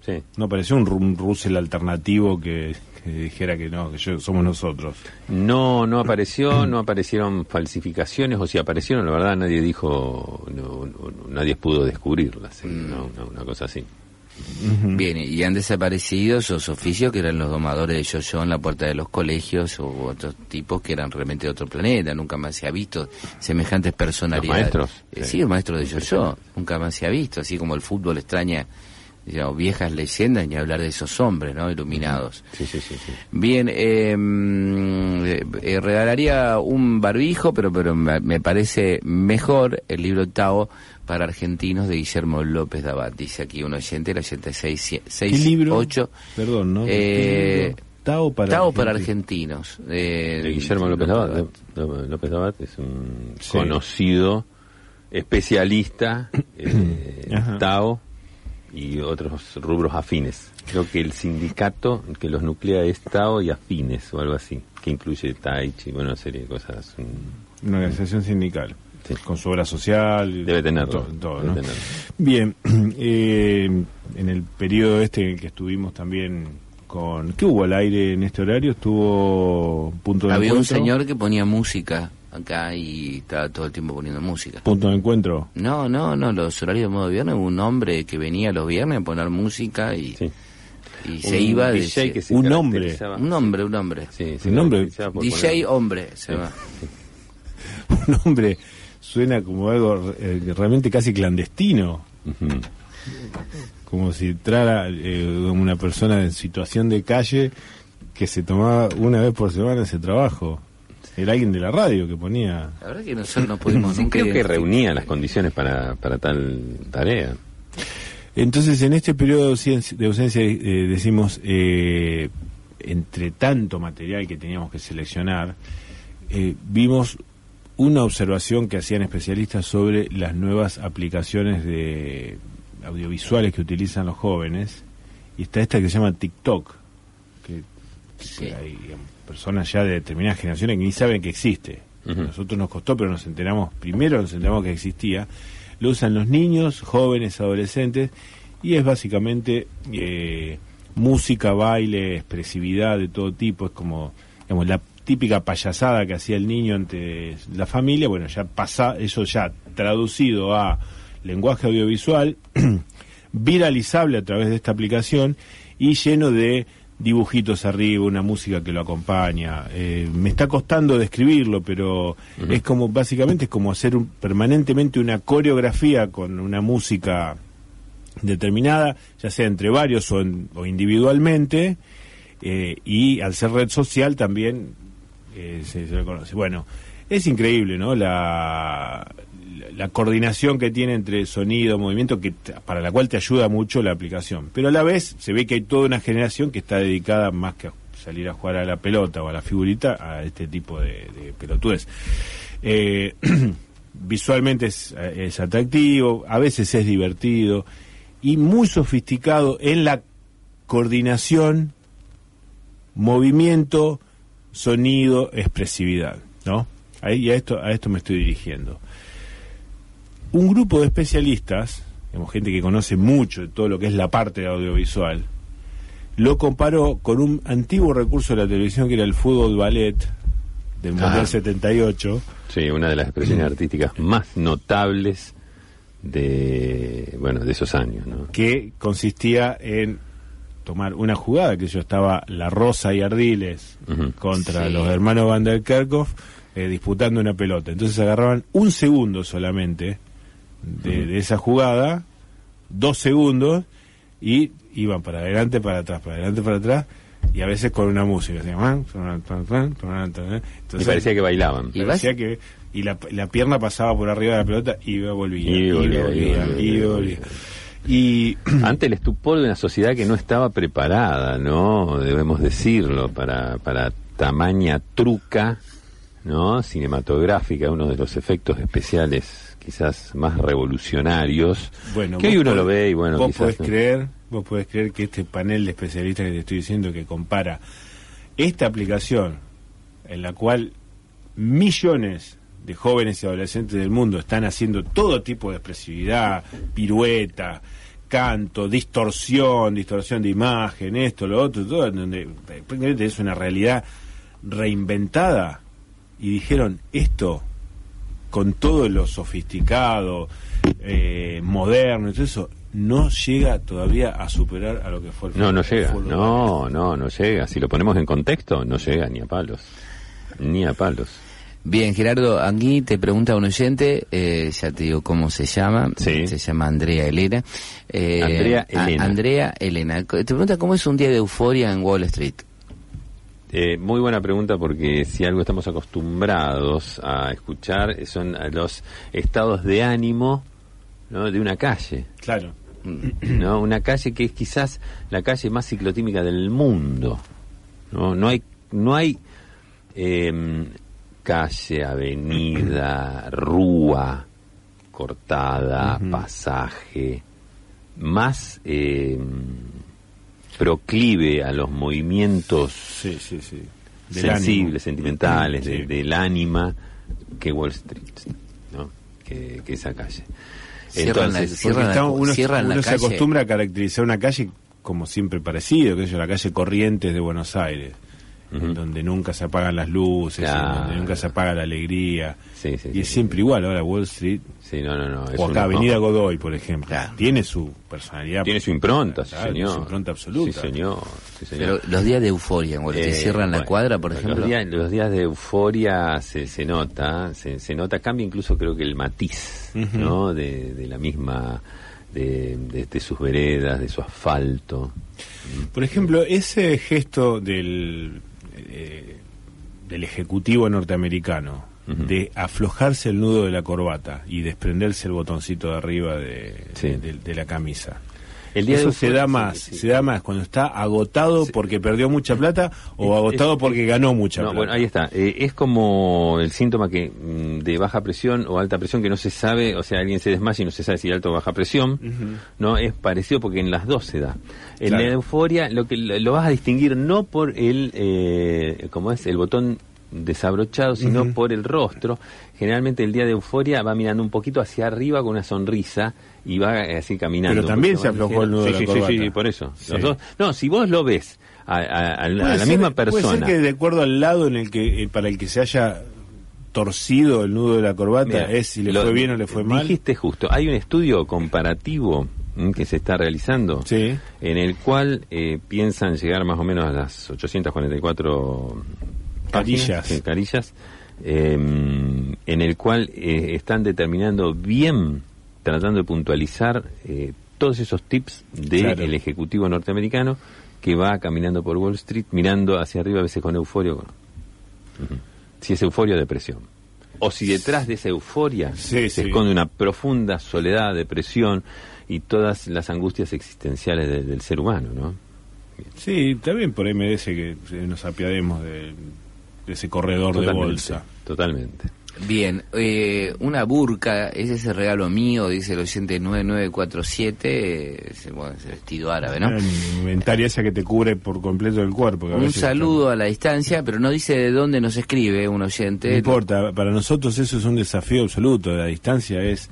Sí. No pareció un, un Russell alternativo que, que dijera que no, que yo, somos nosotros. No, no apareció, no aparecieron falsificaciones, o si aparecieron, la verdad nadie dijo, no, nadie pudo descubrirlas, sí, no, no, una cosa así. Bien, y han desaparecido esos oficios que eran los domadores de yo-yo en la puerta de los colegios o otros tipos que eran realmente de otro planeta. Nunca más se ha visto semejantes personalidades. maestros? Eh, Sí. sí, el maestro de yo-yo. Nunca más se ha visto. Así como el fútbol extraña digamos, viejas leyendas, ni hablar de esos hombres, ¿no? Iluminados. Sí, sí, sí, sí. Bien, eh, mm, eh, eh, regalaría un barbijo, pero, pero me parece mejor el libro octavo para argentinos de Guillermo López Dabat. Dice aquí un oyente, el oyente 6, ¿Qué libro? 8. Perdón, ¿no? Eh, ¿Qué libro? Tao para Tao para argentinos. eh, De Guillermo López Labat. López Labat es un Sí. conocido especialista, eh. Tao y otros rubros afines. Creo que el sindicato que los nuclea es Tao y afines o algo así, que incluye Tai Chi, bueno, una serie de cosas. mm, Una organización sindical. Sí. Con su obra social. Debe tenerlo. Todo, todo, debe ¿no? tenerlo. Bien, eh, en el periodo este en el que estuvimos también con... ¿Qué hubo al aire en este horario? Estuvo Punto de Había un señor que ponía música acá y estaba todo el tiempo poniendo música. Punto de Encuentro. No, no, no, los horarios de modo viernes, hubo un hombre que venía los viernes a poner música y, Sí. y se Un iba de... DJ que se un hombre. Un hombre, un hombre. Sí, Un hombre. DJ poner- hombre se Sí. va. Un hombre suena como algo eh, realmente casi clandestino. Como si entrara eh, una persona en situación de calle que se tomaba una vez por semana ese trabajo. Era alguien de la radio que ponía... La verdad que nosotros no pudimos nunca creo que reunía las condiciones para, para tal tarea. Entonces, en este periodo de ausencia, eh, decimos, eh, entre tanto material que teníamos que seleccionar, eh, vimos una observación que hacían especialistas sobre las nuevas aplicaciones de audiovisuales que utilizan los jóvenes, y está esta que se llama TikTok, que Sí. hay digamos, personas ya de determinadas generaciones que ni saben que existe. Nosotros nos costó, pero nos enteramos, primero nos enteramos que existía. Lo usan los niños, jóvenes, adolescentes, y es básicamente eh, música, baile, expresividad de todo tipo. Es como, digamos, la típica payasada que hacía el niño ante la familia. Bueno, ya pasa, eso ya traducido a lenguaje audiovisual, viralizable a través de esta aplicación y lleno de dibujitos arriba, una música que lo acompaña. Eh, me está costando describirlo, pero es como, básicamente es como hacer un- permanentemente una coreografía con una música determinada, ya sea entre varios o, en- o individualmente, eh, y al ser red social también eh, se, se lo conoce. Bueno, es increíble, ¿no? La, la, coordinación que tiene entre sonido, movimiento, que para la cual te ayuda mucho la aplicación. Pero a la vez se ve que hay toda una generación que está dedicada más que a salir a jugar a la pelota o a la figurita, a este tipo de, de pelotudez. Eh, visualmente es, es atractivo, a veces es divertido y muy sofisticado en la coordinación, movimiento, sonido, expresividad, ¿no? Ahí a esto a esto me estoy dirigiendo. Un grupo de especialistas, digamos, gente que conoce mucho de todo lo que es la parte de audiovisual, lo comparó con un antiguo recurso de la televisión que era el fútbol ballet del Mundial Ah. 78. Sí, una de las expresiones artísticas más notables de bueno de esos años, ¿no? que consistía en tomar una jugada que yo estaba la Rosa y Ardiles contra Sí. los hermanos Van der Kerkhoff eh, disputando una pelota. Entonces agarraban un segundo solamente de, de esa jugada, dos segundos, y iban para adelante, para atrás, para adelante, para atrás, y a veces con una música. Y parecía que bailaban. Y parecía que y la, la pierna pasaba por arriba de la pelota y iba volvía Y y volvía, volvía y volvía, y volvía. Y Ante el estupor de una sociedad que no estaba preparada, ¿no? Debemos decirlo, para, para tamaña truca, ¿no? Cinematográfica, uno de los efectos especiales quizás más revolucionarios. bueno, que hoy uno podés- lo ve y bueno, vos quizás. podés ¿no? creer, vos podés creer que este panel de especialistas que te estoy diciendo que compara esta aplicación en la cual millones de jóvenes y adolescentes del mundo están haciendo todo tipo de expresividad, pirueta, canto, distorsión, distorsión de imagen, esto, lo otro, todo, donde prácticamente es una realidad reinventada y dijeron esto con todo lo sofisticado, eh, moderno y todo eso, no llega todavía a superar a lo que fue el No, no llega. No, no, no llega. Si lo ponemos en contexto, no llega ni a palos. Ni a palos. Bien, Gerardo, aquí te pregunta un oyente, eh, ya te digo cómo se llama, Sí. se llama Andrea Elena. Eh, Andrea a- Elena. Andrea Elena, te pregunta cómo es un día de euforia en Wall Street. Eh, muy buena pregunta porque si algo estamos acostumbrados a escuchar eh, son los estados de ánimo ¿no? de una calle. Claro. ¿no? Una calle que es quizás la calle más ciclotímica del mundo. No, no hay, no hay em, calle, avenida, rúa cortada, pasaje más em, proclive a los movimientos Sí, sí, sí. Del sensibles, ánimo. sentimentales, de- del ánima que Wall Street, ¿no? que, que esa calle. Cierran la- Entonces, cierran la- está- uno, cierran la uno se calle. acostumbra a caracterizar una calle como siempre parecido, que es la calle Corrientes de Buenos Aires, En donde nunca se apagan las luces, en donde nunca se apaga la alegría. Sí, sí, y sí, es sí. siempre igual. Ahora Wall Street, sí, no, no, no. es o acá una- Avenida Godoy, por ejemplo, Claro. tiene su personalidad. Tiene su impronta, sí, Claro, señor. Su impronta absoluta. Sí, señor. sí, señor. Pero los días de euforia Street, Eh, cierran la cuadra, por los ejemplo. días- Los días, de euforia se, se nota, se, se nota, cambia incluso creo que el matiz. ¿no? De, de la misma, de, de- de sus veredas, de su asfalto. Por ejemplo, ese gesto del, eh, del ejecutivo norteamericano de aflojarse el nudo de la corbata y desprenderse el botoncito de arriba de, Sí. de- de la camisa. El día de Eso se da más, sí. se da más cuando está agotado Sí. porque perdió mucha plata o Es- agotado es- porque ganó mucha No, plata. bueno, ahí está. Eh, es como el síntoma que mm, de baja presión o alta presión que no se sabe, o sea, alguien se desmaya y no se sabe si alta o baja presión. No, es parecido porque en las dos se da. En Claro. la euforia lo que lo vas a distinguir no por el, eh, como es, el botón desabrochado, sino por el rostro. Generalmente el día de euforia va mirando un poquito hacia arriba con una sonrisa y va eh, así caminando. Pero también se aflojó el nudo de la sí, corbata. sí, por eso. Sí. Los dos. No, si vos lo ves a, a- Puede la ser- misma Puede persona. ser que de acuerdo al lado en el que eh, para el que se haya torcido el nudo de la corbata Mira, es si le lo- fue bien o le fue mal. Dijiste justo, hay un estudio comparativo mm, que se está realizando Sí. en el cual eh, piensan llegar más o menos a las 844 páginas, Carillas. sí, carillas, eh, en el cual eh, están determinando bien, tratando de puntualizar eh, todos esos tips del Claro. ejecutivo norteamericano que va caminando por Wall Street mirando hacia arriba a veces con euforia. o con- Ujú. Si es euforia o depresión. O si detrás de esa euforia Sí, se sí. esconde una profunda soledad, depresión y todas las angustias existenciales de- del ser humano, ¿no? Sí, también por ahí merece que nos apiademos de, de ese corredor de bolsa. Totalmente. Bien, eh, una burka, ese es el regalo mío, dice el oyente 9947, es, bueno, es el vestido árabe, ¿no? Inventaria esa que te cubre por completo el cuerpo. que a Un veces saludo a la distancia, pero no dice de dónde nos escribe un oyente. No importa, para nosotros eso es un desafío absoluto. La distancia es,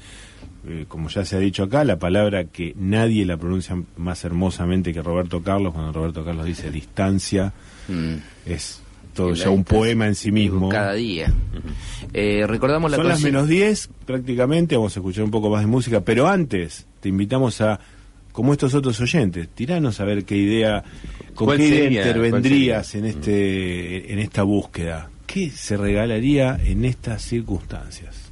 eh, como ya se ha dicho acá, la palabra que nadie la pronuncia más hermosamente que Roberto Carlos. Cuando Roberto Carlos dice distancia, Mm, es ya un poema en sí mismo. Cada día. Eh, recordamos la Son las menos 10 prácticamente, vamos a escuchar un poco más de música, pero antes te invitamos a, como estos otros oyentes, tiranos a ver qué idea, con ¿Cuál qué idea intervendrías en ¿Cuál este en esta búsqueda. ¿Qué se regalaría en estas circunstancias?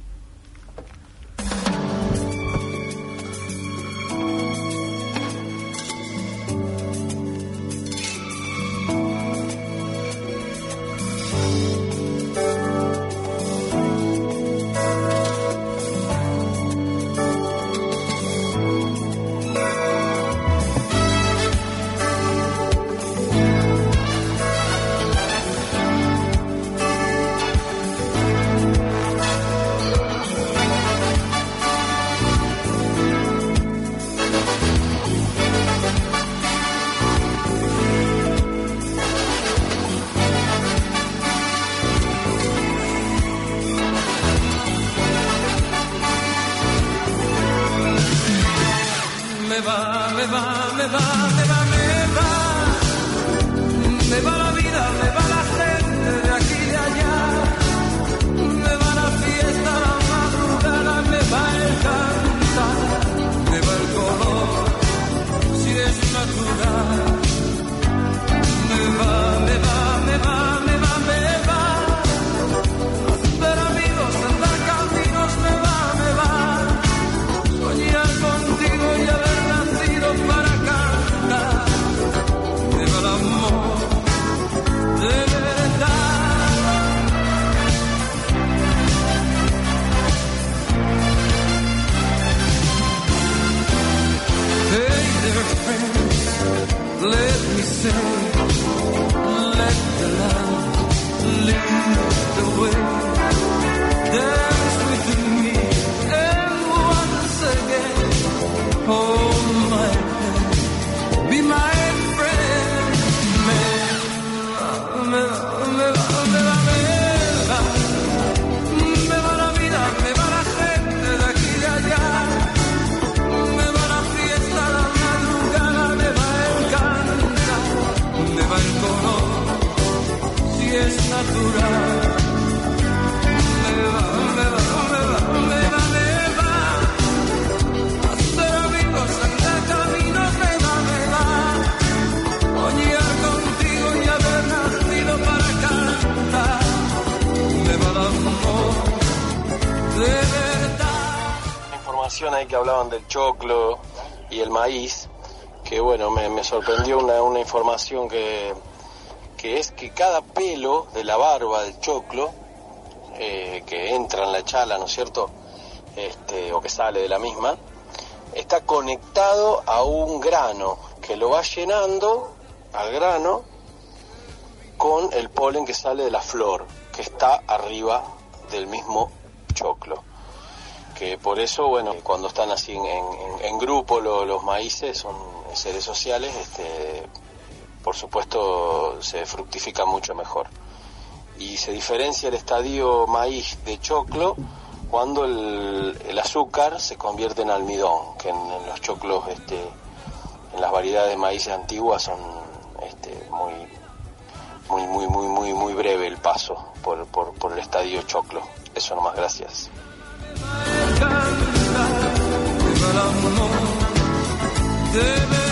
Del choclo y el maíz, que bueno, me, me sorprendió una, una información que, que es que cada pelo de la barba del choclo, eh, que entra en la chala, ¿no es cierto? Este, o que sale de la misma, está conectado a un grano que lo va llenando al grano con el polen que sale de la flor, que está arriba del mismo choclo por eso, bueno, cuando están así en, en- grupo lo- los maíces son seres sociales, este, por supuesto se fructifica mucho mejor. Y se diferencia el estadio maíz de choclo cuando el, azúcar se convierte en almidón, que en, en los choclos, este, en las variedades de maíces antiguas son este, muy, muy, muy, muy, muy, muy breve el paso por, por, por el estadio choclo. Eso nomás, gracias. Viva el amor de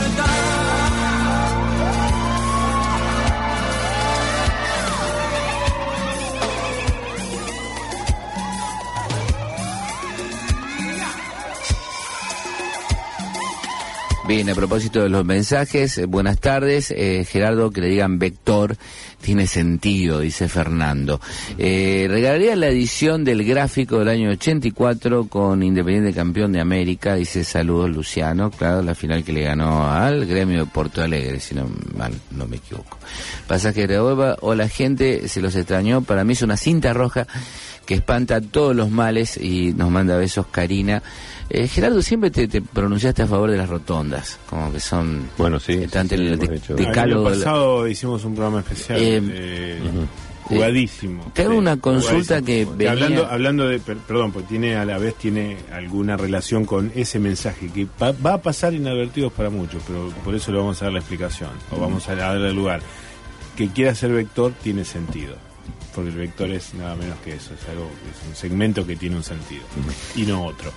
Bien, a propósito de los mensajes, eh, buenas tardes. Eh, Gerardo, que le digan vector tiene sentido, dice Fernando. Eh, regalaría la edición del gráfico del año 84 con Independiente Campeón de América, dice saludos Luciano, claro, la final que le ganó al gremio de Porto Alegre, si no, mal, no me equivoco. Pasaje de Hueva, o la gente se los extrañó, para mí es una cinta roja que espanta todos los males y nos manda besos Karina. Eh, Gerardo, siempre te, te pronunciaste a favor de las rotondas, como que son... Bueno, sí, el de- de- El año la- pasado hicimos un programa especial. Eh, eh, Jugadísimo. Te hago una consulta que venía- Hablando, hablando de, per- perdón, pues tiene a la vez tiene alguna relación con ese mensaje que va, va a pasar inadvertidos para muchos, pero por eso le vamos a dar la explicación, o vamos a darle lugar. Que quiera ser vector tiene sentido, porque el vector es nada menos que eso, es algo, es un segmento que tiene un sentido, y no otro.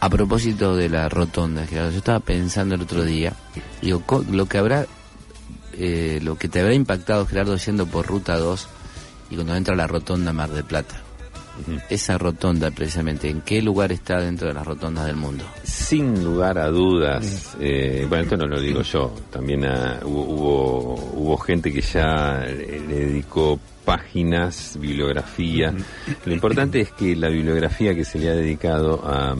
A propósito de la rotonda, Gerardo, yo estaba pensando el otro día, digo, lo que habrá, eh, lo que te habrá impactado, Gerardo, yendo por Ruta 2 y cuando entra a la rotonda Mar del Plata. Esa rotonda, precisamente, ¿en qué lugar está dentro de las rotondas del mundo? Sin lugar a dudas, eh, bueno, esto no lo digo yo, también ah, hubo, hubo, hubo gente que ya le le dedicó páginas, bibliografía. Lo importante es que la bibliografía que se le ha dedicado a,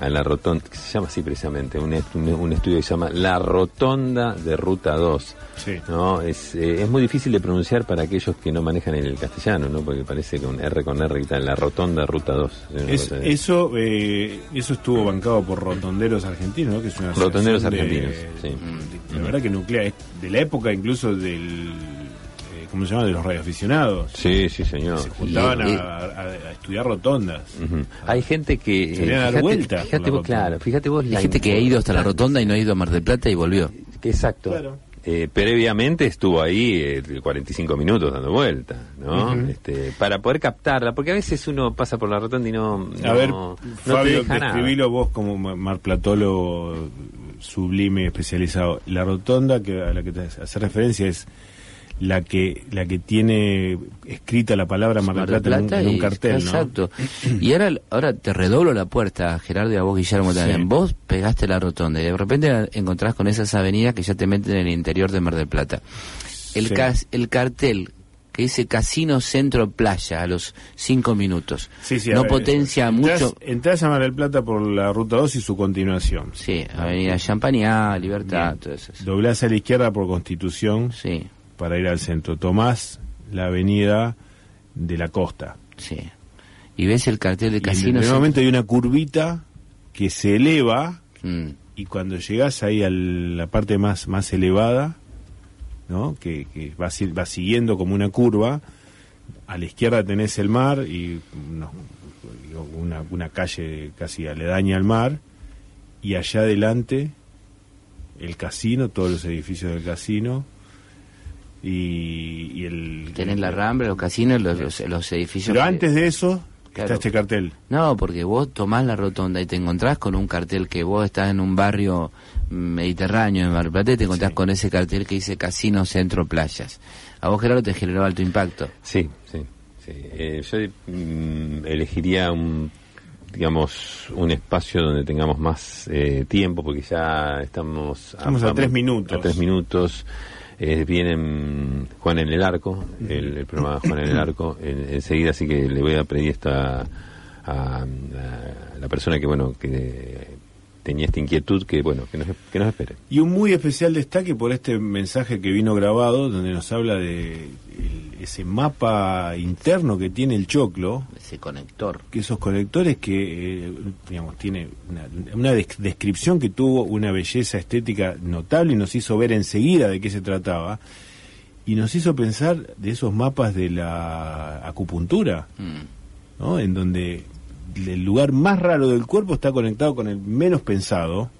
a la rotonda, que se llama así precisamente, un, un- estudio que se llama La Rotonda de Ruta 2. Sí. ¿no? Es, eh, es muy difícil de pronunciar para aquellos que no manejan el castellano, ¿no? porque parece que un R con R y tal, La Rotonda Ruta 2. una Es- cosa de- eso eh, eso estuvo bancado por rotonderos argentinos, ¿no? que es una Rotonderos de- argentinos, sí. de- la verdad que nuclear, es de la época incluso del, ¿cómo se llama? De los radioaficionados. Sí, sí, señor. Se juntaban Y- a, a- a estudiar rotondas. Hay gente que... Se a dar fíjate, vuelta por fíjate vos, rotonda. claro, fíjate vos... Hay la gente que ha ido hasta la rotonda y no ha ido a Mar del Plata y volvió. Exacto. Claro. Eh, previamente estuvo ahí eh, 45 minutos dando vuelta, ¿no? Este, para poder captarla, porque a veces uno pasa por la rotonda y no, A no- ver, no Fabio, describilo vos como ma- marplatólogo sublime especializado. La rotonda que a la que te hace referencia es la que la que tiene escrita la palabra Mar del Plata, en un- en, un, y- cartel, ¿no? Exacto. Y ahora, ahora te redoblo la puerta, Gerardo, y a vos, Guillermo, también. Sí. Vos pegaste la rotonda y de repente encontrás con esas avenidas que ya te meten en el interior de Mar del Plata. el, Sí. cas- el cartel que dice Casino Centro Playa a los cinco minutos. Sí, sí, no ver, potencia entrás- mucho. Entrás a Mar del Plata por la ruta 2 y su continuación. Sí, Avenida Champañá, Libertad, todo eso. Doblás a la izquierda por Constitución Sí, para ir al centro. Tomás la avenida de la costa. sí. Y ves el cartel de Casino momento hay una curvita que se eleva Mm, y cuando llegas ahí a la parte más, más elevada, ¿no? que, que va, si- va siguiendo como una curva, a la izquierda tenés el mar y no, una, una calle casi aledaña al mar, y allá adelante el casino, todos los edificios del casino, y, y el... Tenés la Rambla, los casinos, los, los, los edificios. Pero antes de eso Claro. está este cartel. No, porque vos tomás la rotonda y te encontrás con un cartel que vos estás en un barrio mediterráneo en Mar Plata y te encontrás Sí. con ese cartel que dice Casino Centro Playas. A vos, Gerardo, te generó alto impacto. Sí, sí. sí. Eh, yo mm, elegiría un, digamos, un espacio donde tengamos más eh, tiempo, porque ya estamos... Estamos a tres minutos. A tres minutos. Eh, vienen Juan en el Arco, el, el programa Juan en el Arco, en- enseguida, así que le voy a pedir esta a, a la persona que, bueno, que tenía esta inquietud, que, bueno, que nos, que nos espere. Y un muy especial destaque por este mensaje que vino grabado, donde nos habla de el- ese mapa interno que tiene el choclo, Ese conector. que esos conectores que, eh, digamos, tiene una, una des- descripción que tuvo una belleza estética notable y nos hizo ver enseguida de qué se trataba, y nos hizo pensar de esos mapas de la acupuntura, Mm. ¿no? en donde el lugar más raro del cuerpo está conectado con el menos pensado.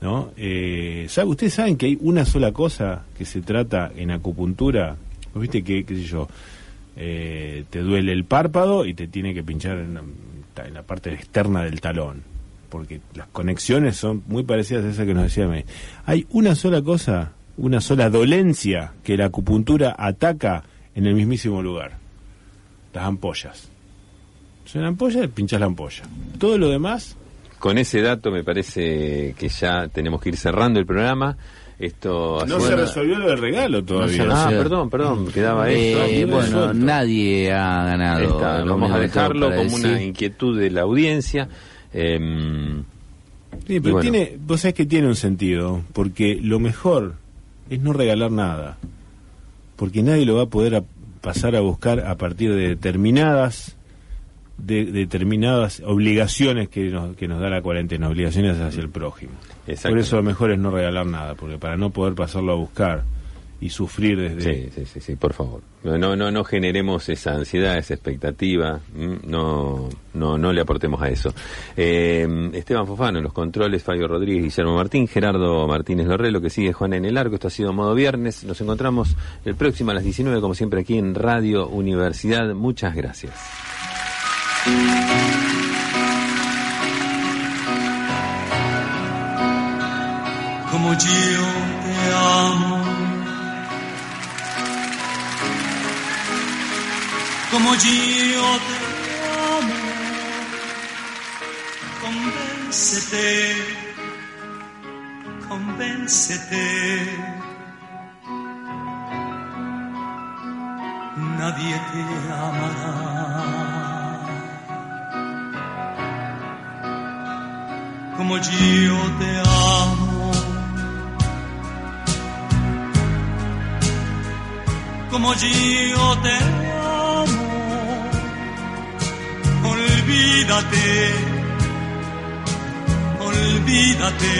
¿no? Eh, ¿sabe, Ustedes saben que hay una sola cosa que se trata en acupuntura. ¿Vos ¿Viste que, qué sé yo, eh, te duele el párpado y te tiene que pinchar en, la- parte externa del talón? Porque las conexiones son muy parecidas a esas que nos decía May. Hay una sola cosa, una sola dolencia que la acupuntura ataca en el mismísimo lugar. Las ampollas. Es una ampolla, pinchas la ampolla. Todo lo demás Con ese dato me parece que ya tenemos que ir cerrando el programa. Esto No se resolvió lo del regalo todavía. se Ah, perdón, perdón, quedaba Eh, bueno, nadie ha ganado. Ahí está, lo vamos a dejarlo como una inquietud de la audiencia. Em, Sí, pero bueno. tiene, vos sabés que tiene un sentido, porque lo mejor es no regalar nada, porque nadie lo va a poder a- pasar a buscar a partir de determinadas de, determinadas obligaciones que nos, que nos da la cuarentena, obligaciones hacia el prójimo. Por eso lo mejor es no regalar nada, porque para no poder pasarlo a buscar y sufrir desde... sí, sí, sí, sí, por favor. No, no, no, no generemos esa ansiedad, esa expectativa. No, no, no le aportemos a eso. Eh, Esteban Fofano, en los controles, Fabio Rodríguez, Guillermo Martín, Gerardo Martínez Lorrelo, que sigue Juan en el Arco. Esto ha sido Modo Viernes. Nos encontramos el próximo a las 19, como siempre, aquí en Radio Universidad. Muchas gracias. Como yo te amo, como yo te amo, convéncete, convéncete. Nadie te amará. Como yo te amo, como yo te amo, olvídate, olvídate,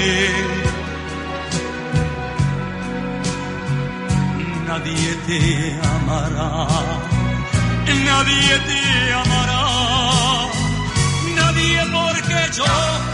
nadie te amará, nadie te amará, nadie porque yo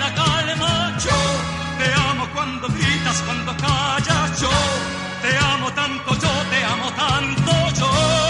la calma. Yo te amo cuando gritas, cuando callas. Yo te amo tanto, yo te amo tanto, yo.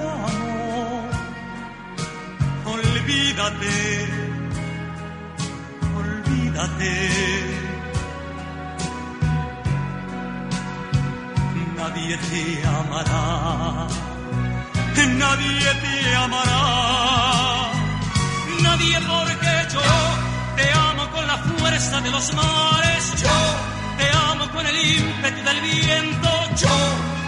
Olvídate. Olvídate. Nadie te amará. Nadie te amará. Nadie porque yo te amo con la fuerza de los mares. Yo te amo con el ímpetu del viento. Yo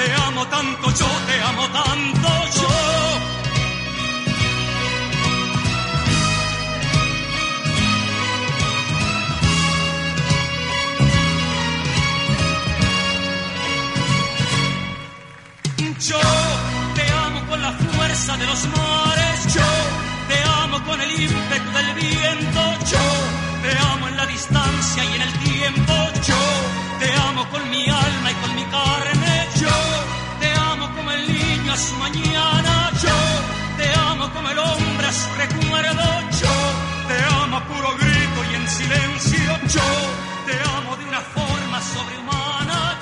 te amo tanto, yo te amo tanto. Yo. Yo te amo con la fuerza de los mares. Yo te amo con el ímpetu del viento. Yo te amo en la distancia y en el tiempo. Yo te amo con mi alma y con mi carne. Su mañana. Yo te amo como el hombre a su recuerdo. Yo te amo a puro grito y en silencio. Yo te amo de una forma sobrehumana.